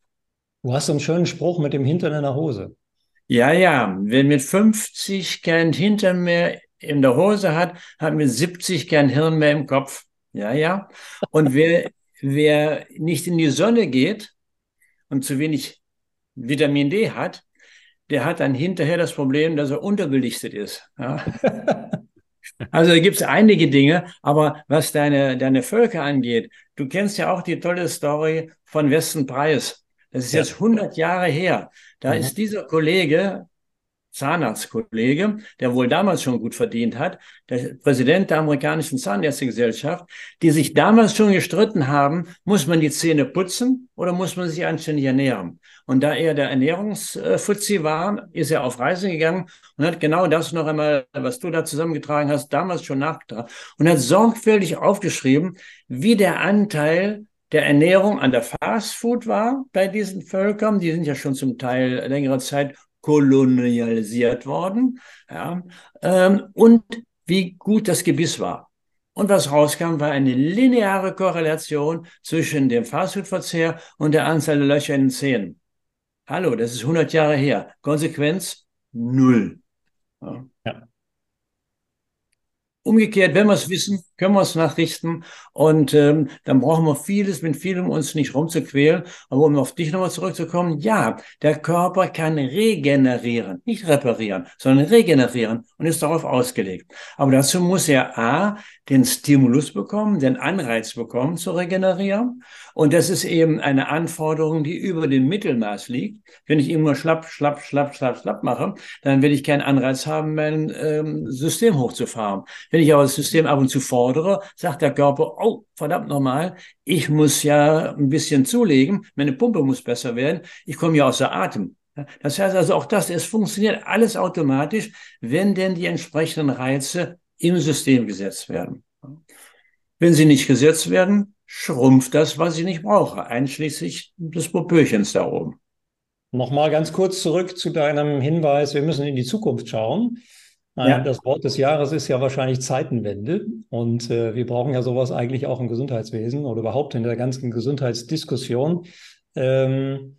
Du hast so einen schönen Spruch mit dem Hintern in der Hose. Ja, ja. Wenn mit 50 kein Hintern mehr in der Hose hat, hat mit 70 kein Hirn mehr im Kopf. Ja, ja. Und wer wer nicht in die Sonne geht und zu wenig Vitamin D hat, der hat dann hinterher das Problem, dass er unterbelichtet ist. Ja? Also da gibt es einige Dinge, aber was deine, deine Völker angeht, du kennst ja auch die tolle Story von Westen Preis. Das ist ja. jetzt 100 Jahre her. Da mhm. ist dieser Kollege Zahnarztkollege, der wohl damals schon gut verdient hat, der Präsident der amerikanischen Zahnärztegesellschaft, die sich damals schon gestritten haben, muss man die Zähne putzen oder muss man sich anständig ernähren? Und da er der Ernährungsfuzzi war, ist er auf Reise gegangen und hat genau das noch einmal, was du da zusammengetragen hast, damals schon nachgetragen und hat sorgfältig aufgeschrieben, wie der Anteil der Ernährung an der Fastfood war bei diesen Völkern. Die sind ja schon zum Teil längere Zeit kolonialisiert worden, ja, ähm, und wie gut das Gebiss war. Und was rauskam, war eine lineare Korrelation zwischen dem Fastfood-Verzehr und der Anzahl der Löcher in den Zähnen. Hallo, das ist 100 Jahre her. Konsequenz null. Ja. Ja. Umgekehrt, wenn wir es wissen, können wir uns nachrichten und ähm, dann brauchen wir vieles, mit vielem uns nicht rumzuquälen. Aber um auf dich nochmal zurückzukommen, ja, der Körper kann regenerieren, nicht reparieren, sondern regenerieren und ist darauf ausgelegt. Aber dazu muss er A, den Stimulus bekommen, den Anreiz bekommen zu regenerieren. Und das ist eben eine Anforderung, die über dem Mittelmaß liegt. Wenn ich immer schlapp, schlapp, schlapp, schlapp, schlapp mache, dann werde ich keinen Anreiz haben, mein ähm, System hochzufahren. Wenn ich aber das System ab und zu fordere, sagt der Körper, oh, verdammt nochmal, ich muss ja ein bisschen zulegen, meine Pumpe muss besser werden, ich komme ja außer Atem. Das heißt also auch das, es funktioniert alles automatisch, wenn denn die entsprechenden Reize im System gesetzt werden. Wenn sie nicht gesetzt werden, schrumpft das, was ich nicht brauche, einschließlich des Popöchens da oben. Nochmal ganz kurz zurück zu deinem Hinweis, wir müssen in die Zukunft schauen. Ja. Das Wort des Jahres ist ja wahrscheinlich Zeitenwende. Und äh, wir brauchen ja sowas eigentlich auch im Gesundheitswesen oder überhaupt in der ganzen Gesundheitsdiskussion. Ähm,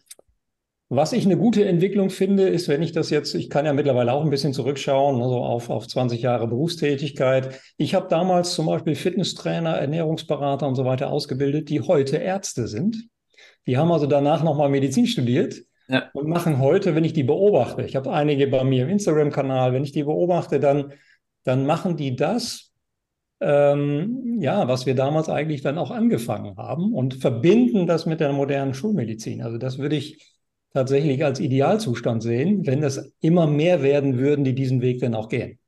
was ich eine gute Entwicklung finde, ist, wenn ich das jetzt, ich kann ja mittlerweile auch ein bisschen zurückschauen, also auf, auf 20 Jahre Berufstätigkeit. Ich habe damals zum Beispiel Fitnesstrainer, Ernährungsberater und so weiter ausgebildet, die heute Ärzte sind. Die haben also danach nochmal Medizin studiert ja. und machen heute, wenn ich die beobachte, ich habe einige bei mir im Instagram-Kanal, wenn ich die beobachte, dann, dann machen die das, ähm, ja, was wir damals eigentlich dann auch angefangen haben und verbinden das mit der modernen Schulmedizin. Also das würde ich tatsächlich als Idealzustand sehen, wenn es immer mehr werden würden, die diesen Weg dann auch gehen.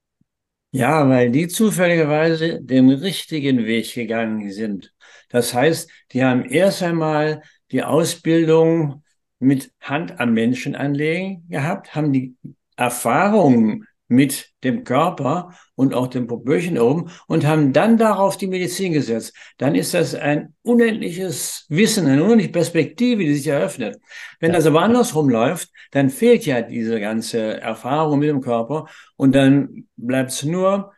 Ja, weil die zufälligerweise den richtigen Weg gegangen sind. Das heißt, die haben erst einmal die Ausbildung mit Hand am Menschen anlegen gehabt, haben die Erfahrungen mit dem Körper und auch dem Popöchen oben und haben dann darauf die Medizin gesetzt. Dann ist das ein unendliches Wissen, eine unendliche Perspektive, die sich eröffnet. Wenn das aber andersrum läuft, dann fehlt ja diese ganze Erfahrung mit dem Körper und dann bleibt es nur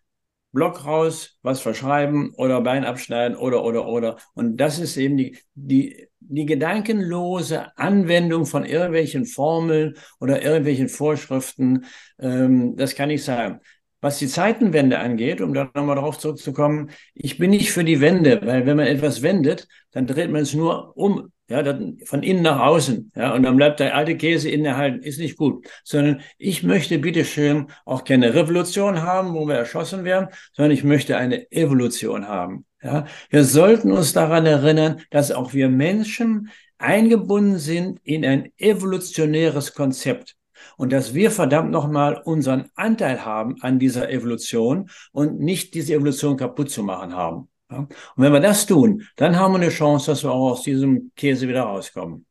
Block raus, was verschreiben oder Bein abschneiden oder, oder, oder. Und das ist eben die, die, die gedankenlose Anwendung von irgendwelchen Formeln oder irgendwelchen Vorschriften. Ähm, das kann ich sagen. Was die Zeitenwende angeht, um da nochmal darauf zurückzukommen, ich bin nicht für die Wende, weil wenn man etwas wendet, dann dreht man es nur um ja, dann von innen nach außen, ja, und dann bleibt der alte Käse innen erhalten, ist nicht gut, sondern ich möchte bitteschön auch keine Revolution haben, wo wir erschossen werden, sondern ich möchte eine Evolution haben, ja. Wir sollten uns daran erinnern, dass auch wir Menschen eingebunden sind in ein evolutionäres Konzept und dass wir verdammt nochmal unseren Anteil haben an dieser Evolution und nicht diese Evolution kaputt zu machen haben. Und wenn wir das tun, dann haben wir eine Chance, dass wir auch aus diesem Käse wieder rauskommen.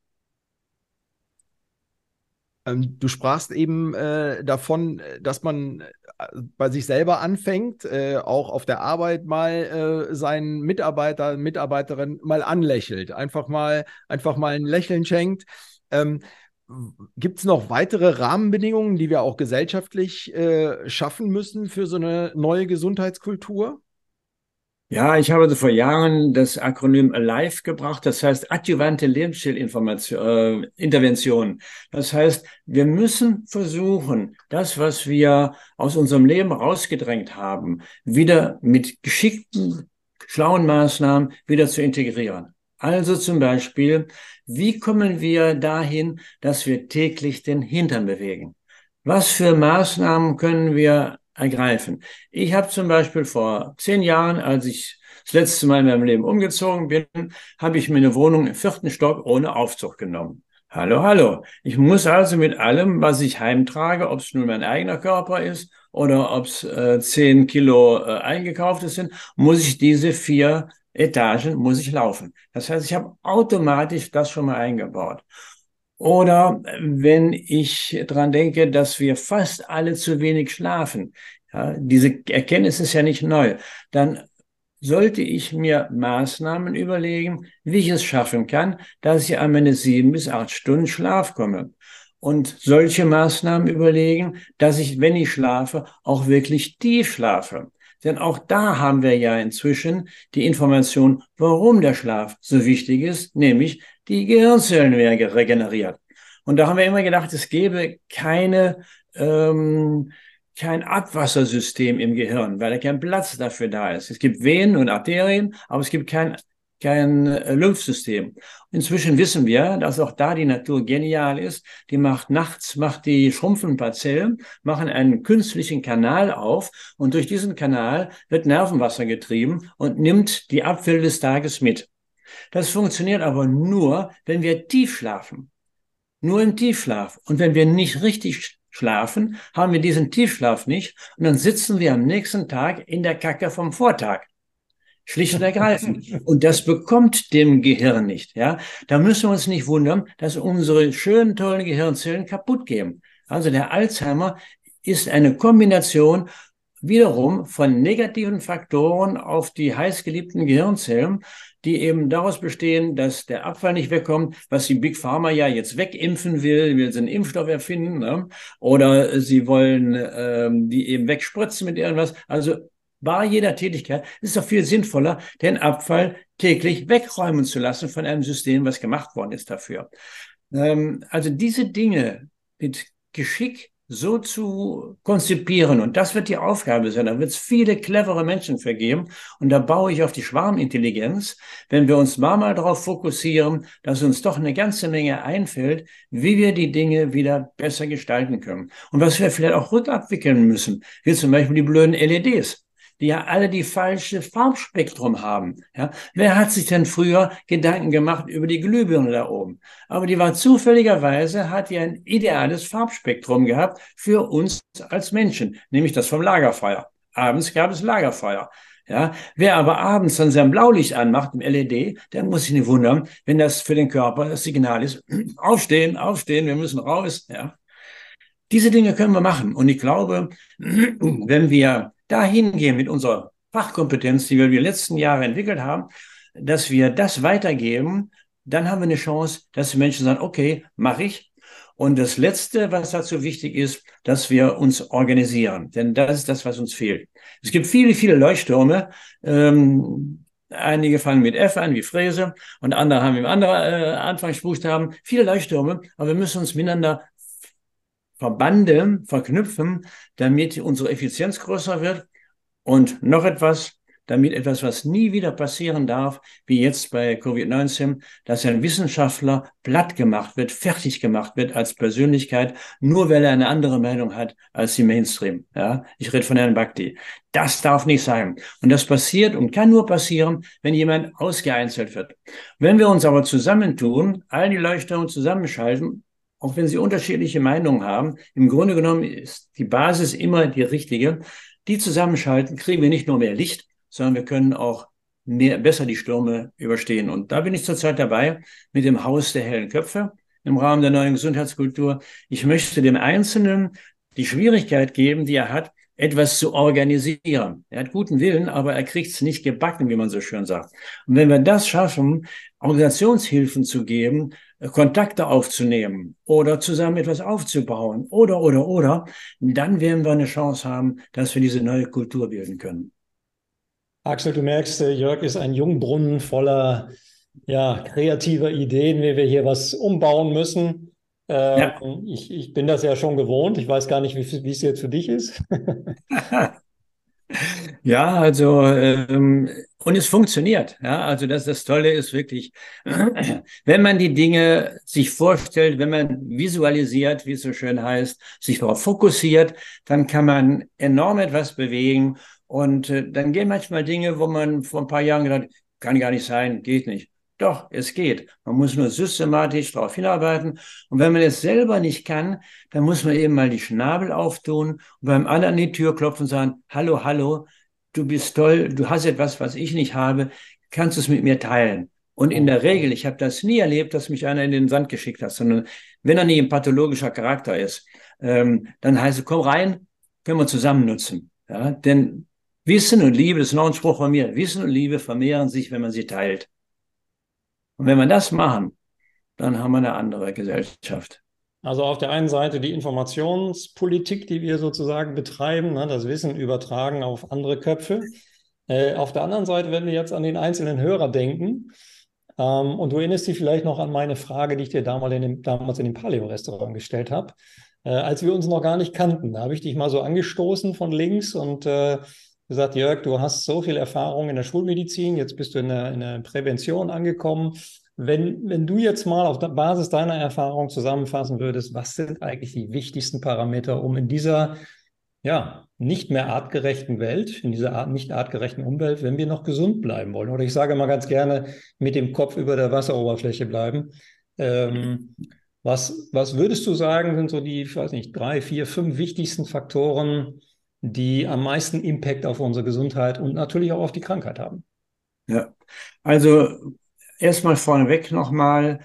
Ähm, du sprachst eben äh, davon, dass man äh, bei sich selber anfängt, äh, auch auf der Arbeit mal äh, seinen Mitarbeiter, Mitarbeiterin mal anlächelt, einfach mal, einfach mal ein Lächeln schenkt. Ähm, Gibt es noch weitere Rahmenbedingungen, die wir auch gesellschaftlich äh, schaffen müssen für so eine neue Gesundheitskultur? Ja, ich habe vor Jahren das Akronym ALIVE gebracht, das heißt adjuvante Lebensstilintervention. Äh, das heißt, wir müssen versuchen, das, was wir aus unserem Leben rausgedrängt haben, wieder mit geschickten, schlauen Maßnahmen wieder zu integrieren. Also zum Beispiel, wie kommen wir dahin, dass wir täglich den Hintern bewegen? Was für Maßnahmen können wir ergreifen. Ich habe zum Beispiel vor zehn Jahren, als ich das letzte Mal in meinem Leben umgezogen bin, habe ich mir eine Wohnung im vierten Stock ohne Aufzug genommen. Hallo, hallo. Ich muss also mit allem, was ich heimtrage, ob es nun mein eigener Körper ist oder ob es äh, zehn Kilo äh, eingekauftes sind, muss ich diese vier Etagen, muss ich laufen. Das heißt, ich habe automatisch das schon mal eingebaut. Oder wenn ich dran denke, dass wir fast alle zu wenig schlafen, ja, diese Erkenntnis ist ja nicht neu, dann sollte ich mir Maßnahmen überlegen, wie ich es schaffen kann, dass ich an meine sieben bis acht Stunden Schlaf komme. Und solche Maßnahmen überlegen, dass ich, wenn ich schlafe, auch wirklich tief schlafe. Denn auch da haben wir ja inzwischen die Information, warum der Schlaf so wichtig ist, nämlich die Gehirnzellen werden regeneriert. Und da haben wir immer gedacht, es gäbe keine ähm, kein Abwassersystem im Gehirn, weil da kein Platz dafür da ist. Es gibt Venen und Arterien, aber es gibt kein, kein äh, Lymphsystem. Inzwischen wissen wir, dass auch da die Natur genial ist. Die macht nachts, macht die schrumpfen Parzellen, machen einen künstlichen Kanal auf und durch diesen Kanal wird Nervenwasser getrieben und nimmt die Abfälle des Tages mit. Das funktioniert aber nur, wenn wir tief schlafen. Nur im Tiefschlaf. Und wenn wir nicht richtig schlafen, haben wir diesen Tiefschlaf nicht und dann sitzen wir am nächsten Tag in der Kacke vom Vortag. Schlicht und ergreifend. Und das bekommt dem Gehirn nicht, ja. Da müssen wir uns nicht wundern, dass unsere schönen, tollen Gehirnzellen kaputt gehen. Also der Alzheimer ist eine Kombination wiederum von negativen Faktoren auf die heißgeliebten Gehirnzellen, die eben daraus bestehen, dass der Abfall nicht wegkommt, was die Big Pharma ja jetzt wegimpfen will, will sie einen Impfstoff erfinden, ne? oder sie wollen ähm, die eben wegspritzen mit irgendwas. Also bei jeder Tätigkeit ist doch viel sinnvoller, den Abfall täglich wegräumen zu lassen von einem System, was gemacht worden ist dafür. Ähm, also diese Dinge mit Geschick so zu konzipieren. Und das wird die Aufgabe sein. Da wird es viele clevere Menschen vergeben. Und da baue ich auf die Schwarmintelligenz, wenn wir uns mal mal darauf fokussieren, dass uns doch eine ganze Menge einfällt, wie wir die Dinge wieder besser gestalten können. Und was wir vielleicht auch rückabwickeln müssen, wie zum Beispiel die blöden LEDs die ja alle die falsche Farbspektrum haben. Ja? Wer hat sich denn früher Gedanken gemacht über die Glühbirne da oben? Aber die war zufälligerweise, hat die ein ideales Farbspektrum gehabt für uns als Menschen, nämlich das vom Lagerfeuer. Abends gab es Lagerfeuer. Ja, wer aber abends dann sein Blaulicht anmacht im LED, der muss sich nicht wundern, wenn das für den Körper das Signal ist, aufstehen, aufstehen, wir müssen raus. Ja. Diese Dinge können wir machen. Und ich glaube, wenn wir dahin gehen mit unserer Fachkompetenz, die wir die letzten Jahre entwickelt haben, dass wir das weitergeben, dann haben wir eine Chance, dass die Menschen sagen, okay, mache ich. Und das Letzte, was dazu wichtig ist, dass wir uns organisieren. Denn das ist das, was uns fehlt. Es gibt viele, viele Leuchttürme. Ähm, einige fangen mit F an, wie Fräse, und andere haben eben andere äh, Anfangsbuchstaben. Viele Leuchttürme, aber wir müssen uns miteinander Verbande verknüpfen, damit unsere Effizienz größer wird. Und noch etwas, damit etwas, was nie wieder passieren darf, wie jetzt bei Covid-19, dass ein Wissenschaftler platt gemacht wird, fertig gemacht wird als Persönlichkeit, nur weil er eine andere Meinung hat als die Mainstream. Ja, ich rede von Herrn Bhakti. Das darf nicht sein. Und das passiert und kann nur passieren, wenn jemand ausgeeinzelt wird. Wenn wir uns aber zusammentun, all die Leuchtturme zusammenschalten auch wenn sie unterschiedliche Meinungen haben, im Grunde genommen ist die Basis immer die richtige. Die zusammenschalten, kriegen wir nicht nur mehr Licht, sondern wir können auch mehr, besser die Stürme überstehen. Und da bin ich zurzeit dabei mit dem Haus der hellen Köpfe im Rahmen der neuen Gesundheitskultur. Ich möchte dem Einzelnen die Schwierigkeit geben, die er hat, etwas zu organisieren. Er hat guten Willen, aber er kriegt es nicht gebacken, wie man so schön sagt. Und wenn wir das schaffen, Organisationshilfen zu geben, Kontakte aufzunehmen oder zusammen etwas aufzubauen oder, oder, oder, dann werden wir eine Chance haben, dass wir diese neue Kultur bilden können. Axel, du merkst, äh, Jörg ist ein Jungbrunnen voller ja, kreativer Ideen, wie wir hier was umbauen müssen. Ähm, ja. ich, ich bin das ja schon gewohnt. Ich weiß gar nicht, wie, wie es jetzt für dich ist. ja, also ähm, und es funktioniert. Ja, also das, das Tolle ist wirklich, wenn man die Dinge sich vorstellt, wenn man visualisiert, wie es so schön heißt, sich darauf fokussiert, dann kann man enorm etwas bewegen. Und äh, dann gehen manchmal Dinge, wo man vor ein paar Jahren gedacht, kann gar nicht sein, geht nicht. Doch, es geht. Man muss nur systematisch darauf hinarbeiten. Und wenn man es selber nicht kann, dann muss man eben mal die Schnabel auftun und beim anderen an die Tür klopfen und sagen, hallo, hallo, du bist toll, du hast etwas, was ich nicht habe, kannst du es mit mir teilen? Und in der Regel, ich habe das nie erlebt, dass mich einer in den Sand geschickt hat, sondern wenn er nicht ein pathologischer Charakter ist, ähm, dann heißt es, komm rein, können wir zusammen nutzen. Ja? Denn Wissen und Liebe, das ist noch ein Spruch von mir, Wissen und Liebe vermehren sich, wenn man sie teilt. Und wenn wir das machen, dann haben wir eine andere Gesellschaft. Also auf der einen Seite die Informationspolitik, die wir sozusagen betreiben, ne, das Wissen übertragen auf andere Köpfe. Äh, auf der anderen Seite, wenn wir jetzt an den einzelnen Hörer denken, ähm, und du erinnerst dich vielleicht noch an meine Frage, die ich dir damals in dem, damals in dem Paleo-Restaurant gestellt habe. äh, als wir uns noch gar nicht kannten. Da habe ich dich mal so angestoßen von links und äh, gesagt, Jörg, du hast so viel Erfahrung in der Schulmedizin, jetzt bist du in der, in der Prävention angekommen. Wenn, wenn du jetzt mal auf Basis deiner Erfahrung zusammenfassen würdest, was sind eigentlich die wichtigsten Parameter, um in dieser ja, nicht mehr artgerechten Welt, in dieser Art, nicht artgerechten Umwelt, wenn wir noch gesund bleiben wollen. Oder ich sage mal ganz gerne, mit dem Kopf über der Wasseroberfläche bleiben. Ähm, was, was würdest du sagen, sind so die, ich weiß nicht, drei, vier, fünf wichtigsten Faktoren, die am meisten Impact auf unsere Gesundheit und natürlich auch auf die Krankheit haben? Ja, also erstmal vorneweg nochmal,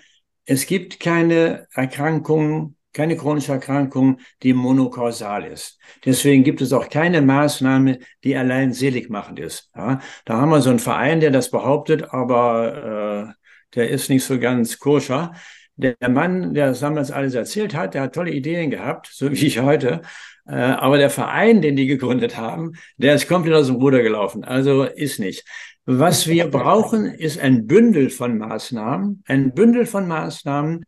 es gibt keine Erkrankung, keine chronische Erkrankung, die monokausal ist. Deswegen gibt es auch keine Maßnahme, die allein seligmachend ist. Ja, da haben wir so einen Verein, der das behauptet, aber äh, der ist nicht so ganz koscher. Der Mann, der das damals alles erzählt hat, der hat tolle Ideen gehabt, so wie ich heute. Äh, aber der Verein, den die gegründet haben, der ist komplett aus dem Ruder gelaufen. Also ist nicht. Was wir brauchen, ist ein Bündel von Maßnahmen, ein Bündel von Maßnahmen,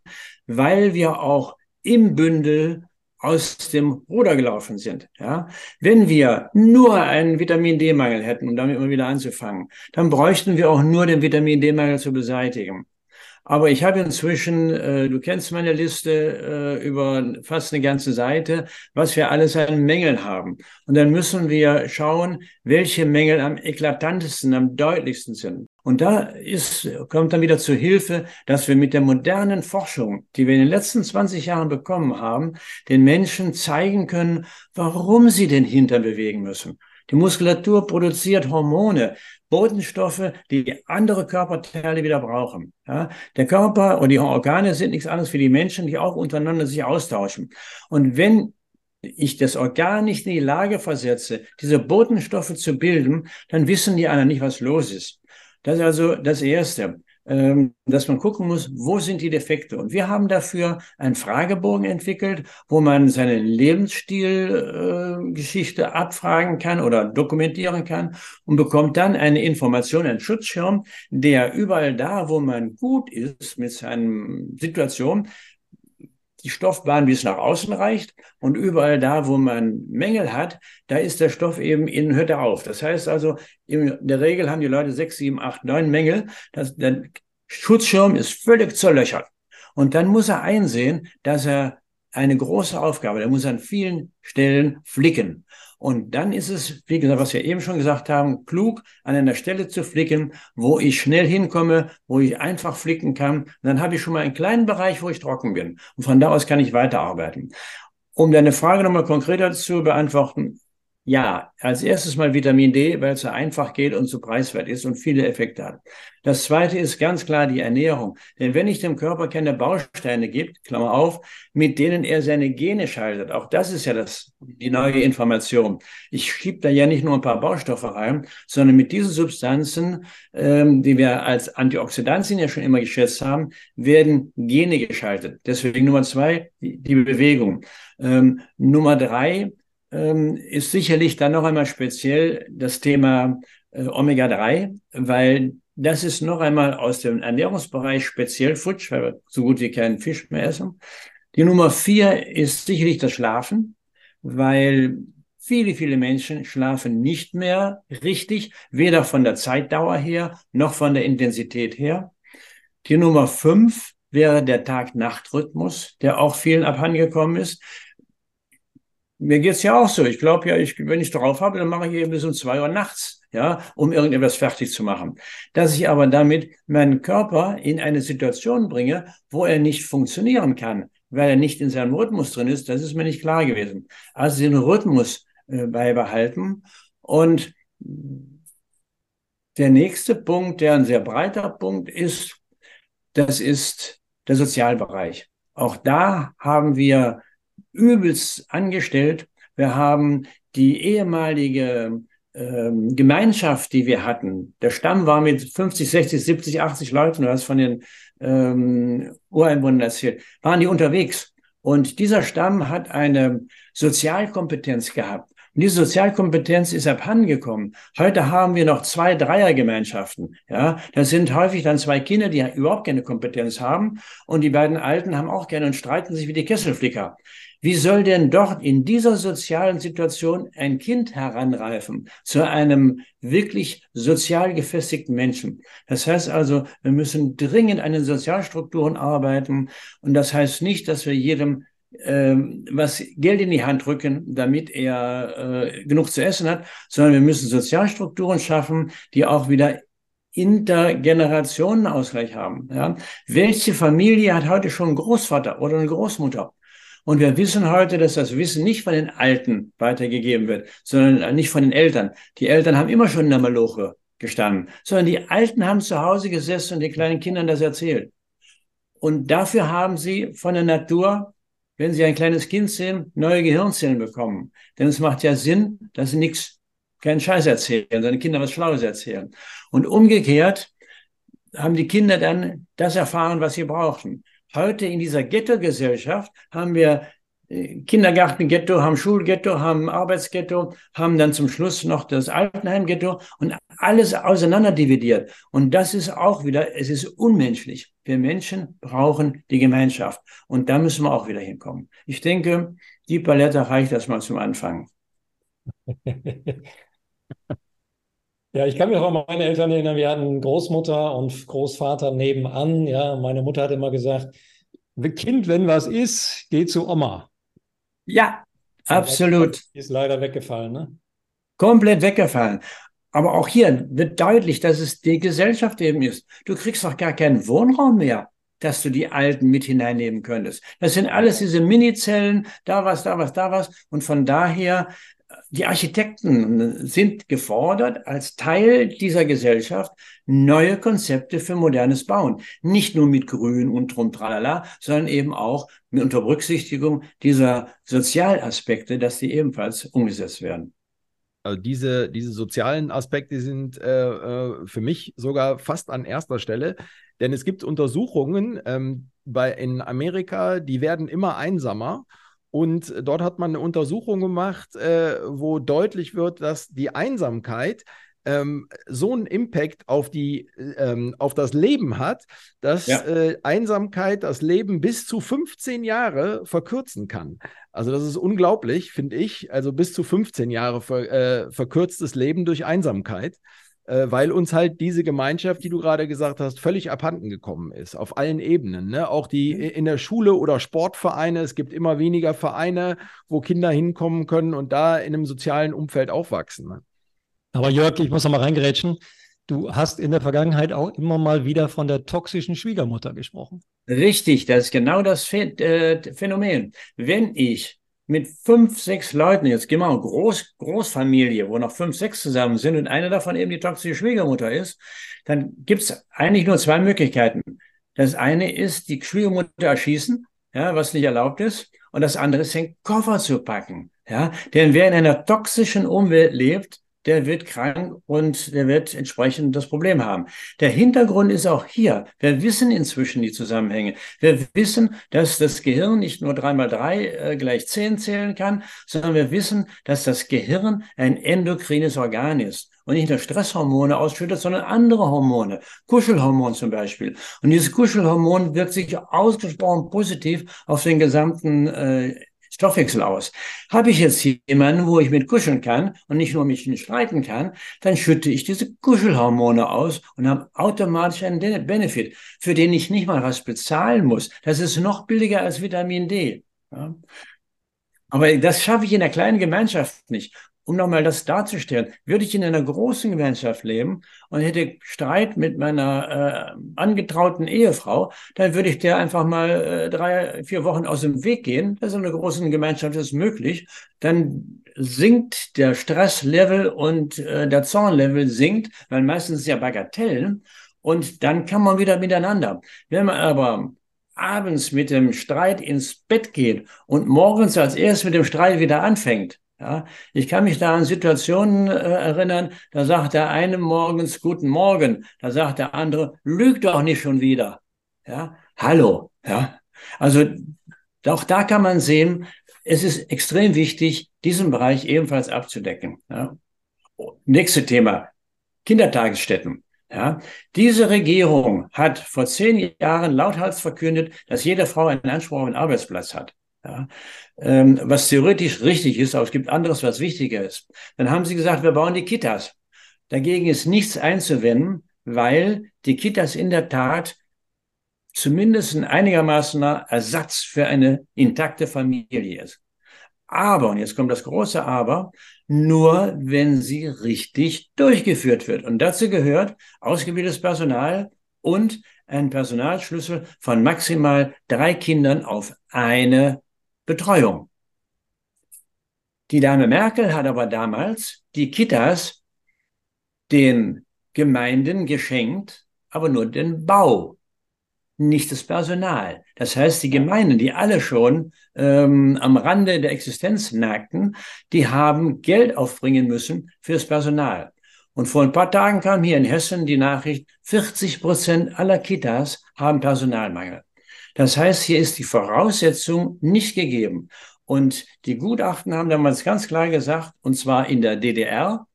weil wir auch im Bündel aus dem Ruder gelaufen sind. Ja? Wenn wir nur einen Vitamin D-Mangel hätten, um damit mal wieder anzufangen, dann bräuchten wir auch nur den Vitamin D-Mangel zu beseitigen. Aber ich habe inzwischen, äh, du kennst meine Liste äh, über fast eine ganze Seite, was wir alles an Mängeln haben. Und dann müssen wir schauen, welche Mängel am eklatantesten, am deutlichsten sind. Und da ist, kommt dann wieder zur Hilfe, dass wir mit der modernen Forschung, die wir in den letzten 20 Jahren bekommen haben, den Menschen zeigen können, warum sie den Hintern bewegen müssen. Die Muskulatur produziert Hormone, Botenstoffe, die andere Körperteile wieder brauchen. Ja, der Körper und die Organe sind nichts anderes wie die Menschen, die auch untereinander sich austauschen. Und wenn ich das Organ nicht in die Lage versetze, diese Botenstoffe zu bilden, dann wissen die anderen nicht, was los ist. Das ist also das Erste. Ähm, dass man gucken muss, wo sind die Defekte. Und wir haben dafür einen Fragebogen entwickelt, wo man seine Lebensstilgeschichte äh, abfragen kann oder dokumentieren kann und bekommt dann eine Information, einen Schutzschirm, der überall da, wo man gut ist mit seinen Situationen, die Stoffbahn bis nach außen reicht und überall da, wo man Mängel hat, da ist der Stoff eben innen hört er auf. Das heißt also, in der Regel haben die Leute sechs, sieben, acht, neun Mängel. Das, der Schutzschirm ist völlig zerlöchert. Und dann muss er einsehen, dass er eine große Aufgabe, er muss an vielen Stellen flicken. Und dann ist es, wie gesagt, was wir eben schon gesagt haben, klug, an einer Stelle zu flicken, wo ich schnell hinkomme, wo ich einfach flicken kann. Und dann habe ich schon mal einen kleinen Bereich, wo ich trocken bin. Und von da aus kann ich weiterarbeiten. Um deine Frage nochmal konkreter zu beantworten, ja, als erstes mal Vitamin D, weil es so einfach geht und so preiswert ist und viele Effekte hat. Das zweite ist ganz klar die Ernährung. Denn wenn ich dem Körper keine Bausteine gibt, Klammer auf, mit denen er seine Gene schaltet, auch das ist ja das, die neue Information. Ich schiebe da ja nicht nur ein paar Baustoffe rein, sondern mit diesen Substanzen, ähm, die wir als Antioxidantien ja schon immer geschätzt haben, werden Gene geschaltet. Deswegen Nummer zwei, die, die Bewegung. Ähm, Nummer drei, ähm, ist sicherlich dann noch einmal speziell das Thema äh, Omega-3, weil das ist noch einmal aus dem Ernährungsbereich speziell futsch, weil wir so gut wie keinen Fisch mehr essen. Die Nummer vier ist sicherlich das Schlafen, weil viele, viele Menschen schlafen nicht mehr richtig, weder von der Zeitdauer her noch von der Intensität her. Die Nummer fünf wäre der Tag-Nacht-Rhythmus, der auch vielen abhandengekommen ist mir geht's ja auch so. Ich glaube ja, ich, wenn ich drauf habe, dann mache ich eben bis um zwei Uhr nachts, ja, um irgendetwas fertig zu machen. Dass ich aber damit meinen Körper in eine Situation bringe, wo er nicht funktionieren kann, weil er nicht in seinem Rhythmus drin ist, das ist mir nicht klar gewesen. Also den Rhythmus äh, beibehalten. Und der nächste Punkt, der ein sehr breiter Punkt ist, das ist der Sozialbereich. Auch da haben wir übelst angestellt. Wir haben die ehemalige ähm, Gemeinschaft, die wir hatten. Der Stamm war mit 50, 60, 70, 80 Leuten, du hast von den ähm, Ureinwohnern erzählt, waren die unterwegs. Und dieser Stamm hat eine Sozialkompetenz gehabt, Und diese Sozialkompetenz ist abhandengekommen. Heute haben wir noch zwei Dreiergemeinschaften. Ja, das sind häufig dann zwei Kinder, die überhaupt keine Kompetenz haben. Und die beiden Alten haben auch gerne und streiten sich wie die Kesselflicker. Wie soll denn dort in dieser sozialen Situation ein Kind heranreifen zu einem wirklich sozial gefestigten Menschen? Das heißt also, wir müssen dringend an den Sozialstrukturen arbeiten. Und das heißt nicht, dass wir jedem ähm, was Geld in die Hand drücken, damit er äh, genug zu essen hat, sondern wir müssen Sozialstrukturen schaffen, die auch wieder Intergenerationenausgleich haben. Ja? Welche Familie hat heute schon einen Großvater oder eine Großmutter? Und wir wissen heute, dass das Wissen nicht von den Alten weitergegeben wird, sondern nicht von den Eltern. Die Eltern haben immer schon in der Maloche gestanden, sondern die Alten haben zu Hause gesessen und den kleinen Kindern das erzählt. Und dafür haben sie von der Natur, wenn sie ein kleines Kind sehen, neue Gehirnzellen bekommen. Denn es macht ja Sinn, dass sie nichts, keinen Scheiß erzählen, sondern Kinder was Schlaues erzählen. Und umgekehrt haben die Kinder dann das erfahren, was sie brauchten. Heute in dieser Ghetto-Gesellschaft haben wir äh, Kindergarten-Ghetto, haben Schulghetto, haben Arbeitsghetto, haben dann zum Schluss noch das Altenheim-Ghetto und alles auseinanderdividiert. Und das ist auch wieder, es ist unmenschlich. Wir Menschen brauchen die Gemeinschaft. Und da müssen wir auch wieder hinkommen. Ich denke, die Palette reicht erstmal zum Anfang. Ja, ich kann mich auch an meine Eltern erinnern, wir hatten Großmutter und Großvater nebenan. Ja, meine Mutter hat immer gesagt, Kind, wenn was ist, geh zu Oma. Ja, absolut. Ist leider weggefallen, ne? Komplett weggefallen. Aber auch hier wird deutlich, dass es die Gesellschaft eben ist. Du kriegst doch gar keinen Wohnraum mehr, dass du die Alten mit hineinnehmen könntest. Das sind alles diese Minizellen, da was, da was, da was. Und von daher die Architekten sind gefordert, als Teil dieser Gesellschaft neue Konzepte für modernes Bauen. Nicht nur mit Grün und drum tralala, sondern eben auch mit unter Berücksichtigung dieser Sozialaspekte, dass die ebenfalls umgesetzt werden. Also diese, diese sozialen Aspekte sind äh, äh für mich sogar fast an erster Stelle, denn es gibt Untersuchungen ähm, bei, in Amerika, die werden immer einsamer. Und dort hat man eine Untersuchung gemacht, äh, wo deutlich wird, dass die Einsamkeit ähm, so einen Impact auf, die, ähm, auf das Leben hat, dass ja. äh, Einsamkeit das Leben bis zu 15 Jahre verkürzen kann. Also das ist unglaublich, finde ich. Also bis zu 15 Jahre ver, äh, verkürztes Leben durch Einsamkeit äh, weil uns halt diese Gemeinschaft, die du gerade gesagt hast, völlig abhanden gekommen ist, auf allen Ebenen. Ne? Auch die in der Schule oder Sportvereine, es gibt immer weniger Vereine, wo Kinder hinkommen können und da in einem sozialen Umfeld aufwachsen. Ne? Aber Jörg, ich muss noch mal reingerätschen. Du hast in der Vergangenheit auch immer mal wieder von der toxischen Schwiegermutter gesprochen. Richtig, das ist genau das äh, Phänomen. Wenn ich mit fünf, sechs Leuten, jetzt gehen wir mal Groß, Großfamilie, wo noch fünf, sechs zusammen sind und eine davon eben die toxische Schwiegermutter ist, dann gibt es eigentlich nur zwei Möglichkeiten. Das eine ist, die Schwiegermutter erschießen, ja, was nicht erlaubt ist, und das andere ist, den Koffer zu packen. Ja, denn wer in einer toxischen Umwelt lebt, der wird krank und der wird entsprechend das Problem haben. Der Hintergrund ist auch hier. Wir wissen inzwischen die Zusammenhänge. Wir wissen, dass das Gehirn nicht nur drei mal drei äh, gleich zehn zählen kann, sondern wir wissen, dass das Gehirn ein endokrines Organ ist und nicht nur Stresshormone ausschüttet, sondern andere Hormone, Kuschelhormon zum Beispiel. Und dieses Kuschelhormon wirkt sich ausgesprochen positiv auf den gesamten äh, Stoffwechsel aus. Habe ich jetzt jemanden, wo ich mit kuscheln kann und nicht nur mich streiten kann, dann schütte ich diese Kuschelhormone aus und habe automatisch einen Benefit, für den ich nicht mal was bezahlen muss. Das ist noch billiger als Vitamin D. Ja. Aber das schaffe ich in der kleinen Gemeinschaft nicht um nochmal das darzustellen, würde ich in einer großen Gemeinschaft leben und hätte Streit mit meiner äh, angetrauten Ehefrau, dann würde ich der einfach mal äh, drei, vier Wochen aus dem Weg gehen. Das ist in einer großen Gemeinschaft ist möglich. Dann sinkt der Stresslevel und äh, der Zornlevel sinkt, weil meistens ist ja Bagatellen. Und dann kann man wieder miteinander. Wenn man aber abends mit dem Streit ins Bett geht und morgens als erstes mit dem Streit wieder anfängt, ja, ich kann mich da an Situationen äh, erinnern, da sagt der eine morgens Guten Morgen, da sagt der andere, lüg doch nicht schon wieder. Ja, hallo. Ja, also auch da kann man sehen, es ist extrem wichtig, diesen Bereich ebenfalls abzudecken. Ja. Nächste Thema, Kindertagesstätten. Ja, diese Regierung hat vor zehn Jahren lauthals verkündet, dass jede Frau einen Anspruch auf einen Arbeitsplatz hat. Ja, ähm, was theoretisch richtig ist, aber es gibt anderes, was wichtiger ist. Dann haben sie gesagt, wir bauen die Kitas. Dagegen ist nichts einzuwenden, weil die Kitas in der Tat zumindest ein einigermaßen Ersatz für eine intakte Familie ist. Aber, und jetzt kommt das große Aber, nur wenn sie richtig durchgeführt wird. Und dazu gehört ausgebildetes Personal und ein Personalschlüssel von maximal drei Kindern auf eine Betreuung. Die Dame Merkel hat aber damals die Kitas den Gemeinden geschenkt, aber nur den Bau nicht das Personal. Das heißt, die Gemeinden, die alle schon ähm, am Rande der Existenz nagten, die haben Geld aufbringen müssen fürs Personal. Und vor ein paar Tagen kam hier in Hessen die Nachricht, 40 Prozent aller Kitas haben Personalmangel. Das heißt, hier ist die Voraussetzung nicht gegeben. Und die Gutachten haben damals ganz klar gesagt, und zwar in der DDR,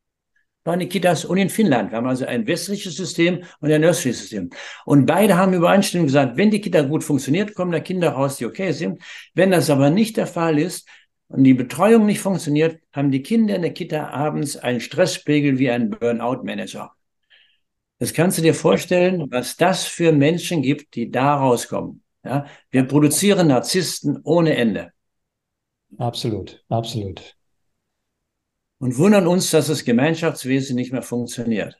waren die Kitas und in Finnland. Wir haben also ein westliches System und ein östliches System. Und beide haben übereinstimmend gesagt, wenn die Kita gut funktioniert, kommen da Kinder raus, die okay sind. Wenn das aber nicht der Fall ist und die Betreuung nicht funktioniert, haben die Kinder in der Kita abends einen Stresspegel wie ein Burnout-Manager. Das kannst du dir vorstellen, was das für Menschen gibt, die da rauskommen. Ja, wir produzieren Narzissten ohne Ende. Absolut, absolut und wundern uns, dass das Gemeinschaftswesen nicht mehr funktioniert.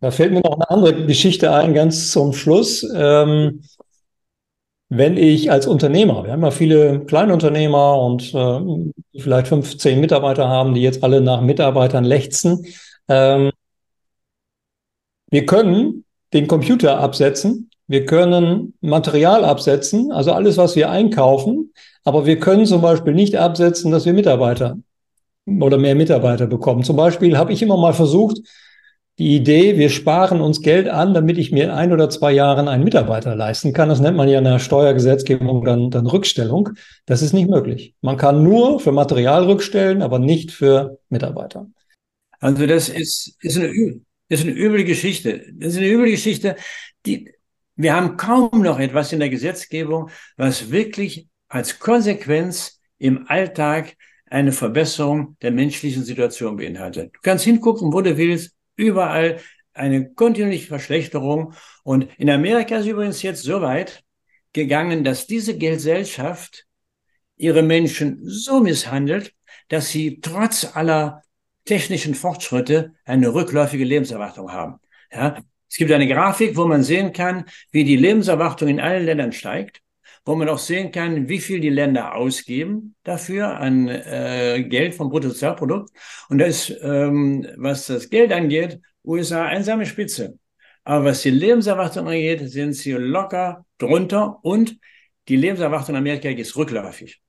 Da fällt mir noch eine andere Geschichte ein, ganz zum Schluss. Ähm, wenn ich als Unternehmer, wir haben ja viele Kleinunternehmer und äh, vielleicht 15 Mitarbeiter haben, die jetzt alle nach Mitarbeitern lechzen. Ähm, wir können den Computer absetzen, wir können Material absetzen, also alles, was wir einkaufen, aber wir können zum Beispiel nicht absetzen, dass wir Mitarbeiter oder mehr Mitarbeiter bekommen. Zum Beispiel habe ich immer mal versucht, die Idee, wir sparen uns Geld an, damit ich mir in ein oder zwei Jahren einen Mitarbeiter leisten kann. Das nennt man ja in der Steuergesetzgebung dann, dann Rückstellung. Das ist nicht möglich. Man kann nur für Material rückstellen, aber nicht für Mitarbeiter. Also das ist, ist, eine, ist eine üble Geschichte. Das ist eine üble Geschichte, die, wir haben kaum noch etwas in der Gesetzgebung, was wirklich als Konsequenz im Alltag eine Verbesserung der menschlichen Situation beinhaltet. Du kannst hingucken, wo du willst, überall eine kontinuierliche Verschlechterung. Und in Amerika ist übrigens jetzt so weit gegangen, dass diese Gesellschaft ihre Menschen so misshandelt, dass sie trotz aller technischen Fortschritte eine rückläufige Lebenserwartung haben. Ja, es gibt eine Grafik, wo man sehen kann, wie die Lebenserwartung in allen Ländern steigt wo man auch sehen kann, wie viel die Länder ausgeben dafür an äh, Geld vom Bruttosozialprodukt. Und da ist, ähm, was das Geld angeht, USA einsame Spitze. Aber was die Lebenserwartung angeht, sind sie locker drunter und die Lebenserwartung in Amerika ist rückläufig.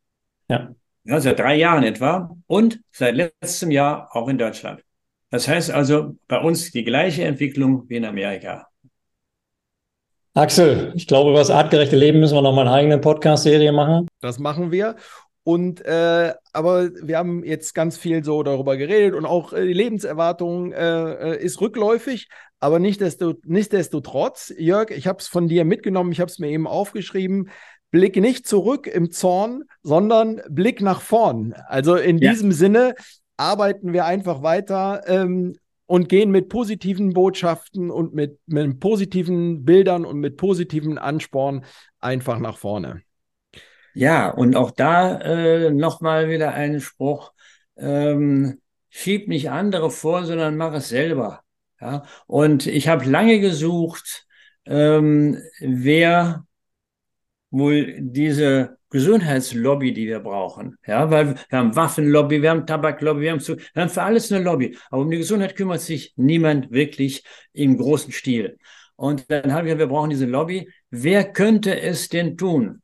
Ja. ja. Seit drei Jahren etwa und seit letztem Jahr auch in Deutschland. Das heißt also bei uns die gleiche Entwicklung wie in Amerika. Axel, ich glaube, über das artgerechte Leben müssen wir noch mal eine eigene Podcast-Serie machen. Das machen wir. Und äh, aber wir haben jetzt ganz viel so darüber geredet und auch äh, die Lebenserwartung äh, äh ist rückläufig, aber nicht desto, nichtsdestotrotz, Jörg, ich habe es von dir mitgenommen, ich habe es mir eben aufgeschrieben. Blick nicht zurück im Zorn, sondern Blick nach vorn. Also in ja. diesem Sinne arbeiten wir einfach weiter ähm, und gehen mit positiven Botschaften und mit, mit positiven Bildern und mit positiven Ansporn einfach nach vorne. Ja, und auch da äh, nochmal wieder ein Spruch. Ähm, schieb nicht andere vor, sondern mach es selber. Ja? Und ich habe lange gesucht, ähm, wer wohl diese Gesundheitslobby, die wir brauchen. Ja, weil wir haben Waffenlobby, wir haben Tabaklobby, wir haben, zu, wir haben für alles eine Lobby. Aber um die Gesundheit kümmert sich niemand wirklich im großen Stil. Und dann haben wir, wir brauchen diese Lobby. Wer könnte es denn tun?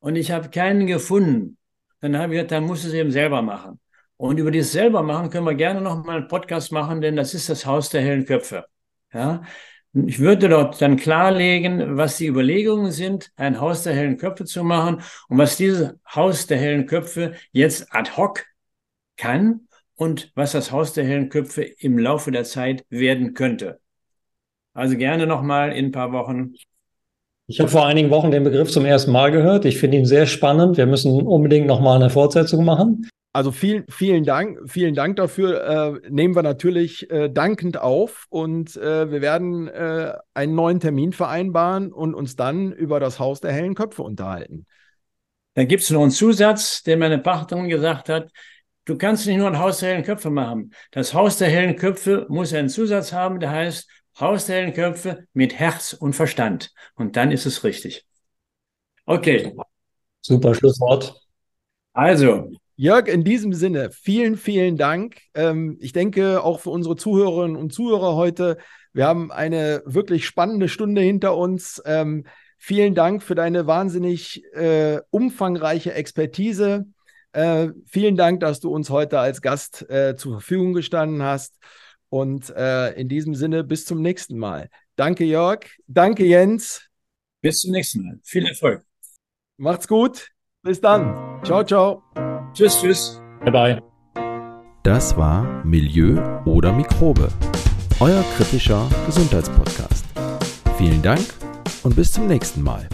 Und ich habe keinen gefunden. Dann habe ich gesagt, dann muss es eben selber machen. Und über dieses selber machen können wir gerne noch mal einen Podcast machen, denn das ist das Haus der hellen Köpfe. Ja, Ich würde dort dann klarlegen, was die Überlegungen sind, ein Haus der hellen Köpfe zu machen und was dieses Haus der hellen Köpfe jetzt ad hoc kann und was das Haus der hellen Köpfe im Laufe der Zeit werden könnte. Also gerne nochmal in ein paar Wochen. Ich habe vor einigen Wochen den Begriff zum ersten Mal gehört. Ich finde ihn sehr spannend. Wir müssen unbedingt nochmal eine Fortsetzung machen. Also vielen, vielen Dank, vielen Dank dafür. Äh, nehmen wir natürlich äh, dankend auf und äh, wir werden äh, einen neuen Termin vereinbaren und uns dann über das Haus der hellen Köpfe unterhalten. Dann gibt es noch einen Zusatz, den meine Partnerin gesagt hat. Du kannst nicht nur ein Haus der hellen Köpfe machen. Das Haus der hellen Köpfe muss einen Zusatz haben, der heißt Haus der hellen Köpfe mit Herz und Verstand. Und dann ist es richtig. Okay. Super Schlusswort. Also, Jörg, in diesem Sinne, vielen, vielen Dank. Ähm, ich denke auch für unsere Zuhörerinnen und Zuhörer heute, wir haben eine wirklich spannende Stunde hinter uns. Ähm, vielen Dank für deine wahnsinnig äh, umfangreiche Expertise. Äh, vielen Dank, dass du uns heute als Gast äh, zur Verfügung gestanden hast. Und äh, in diesem Sinne, bis zum nächsten Mal. Danke, Jörg. Danke, Jens. Bis zum nächsten Mal. Viel Erfolg. Macht's gut. Bis dann. Ciao, ciao. Tschüss, tschüss. Bye, bye. Das war Milieu oder Mikrobe, euer kritischer Gesundheitspodcast. Vielen Dank und bis zum nächsten Mal.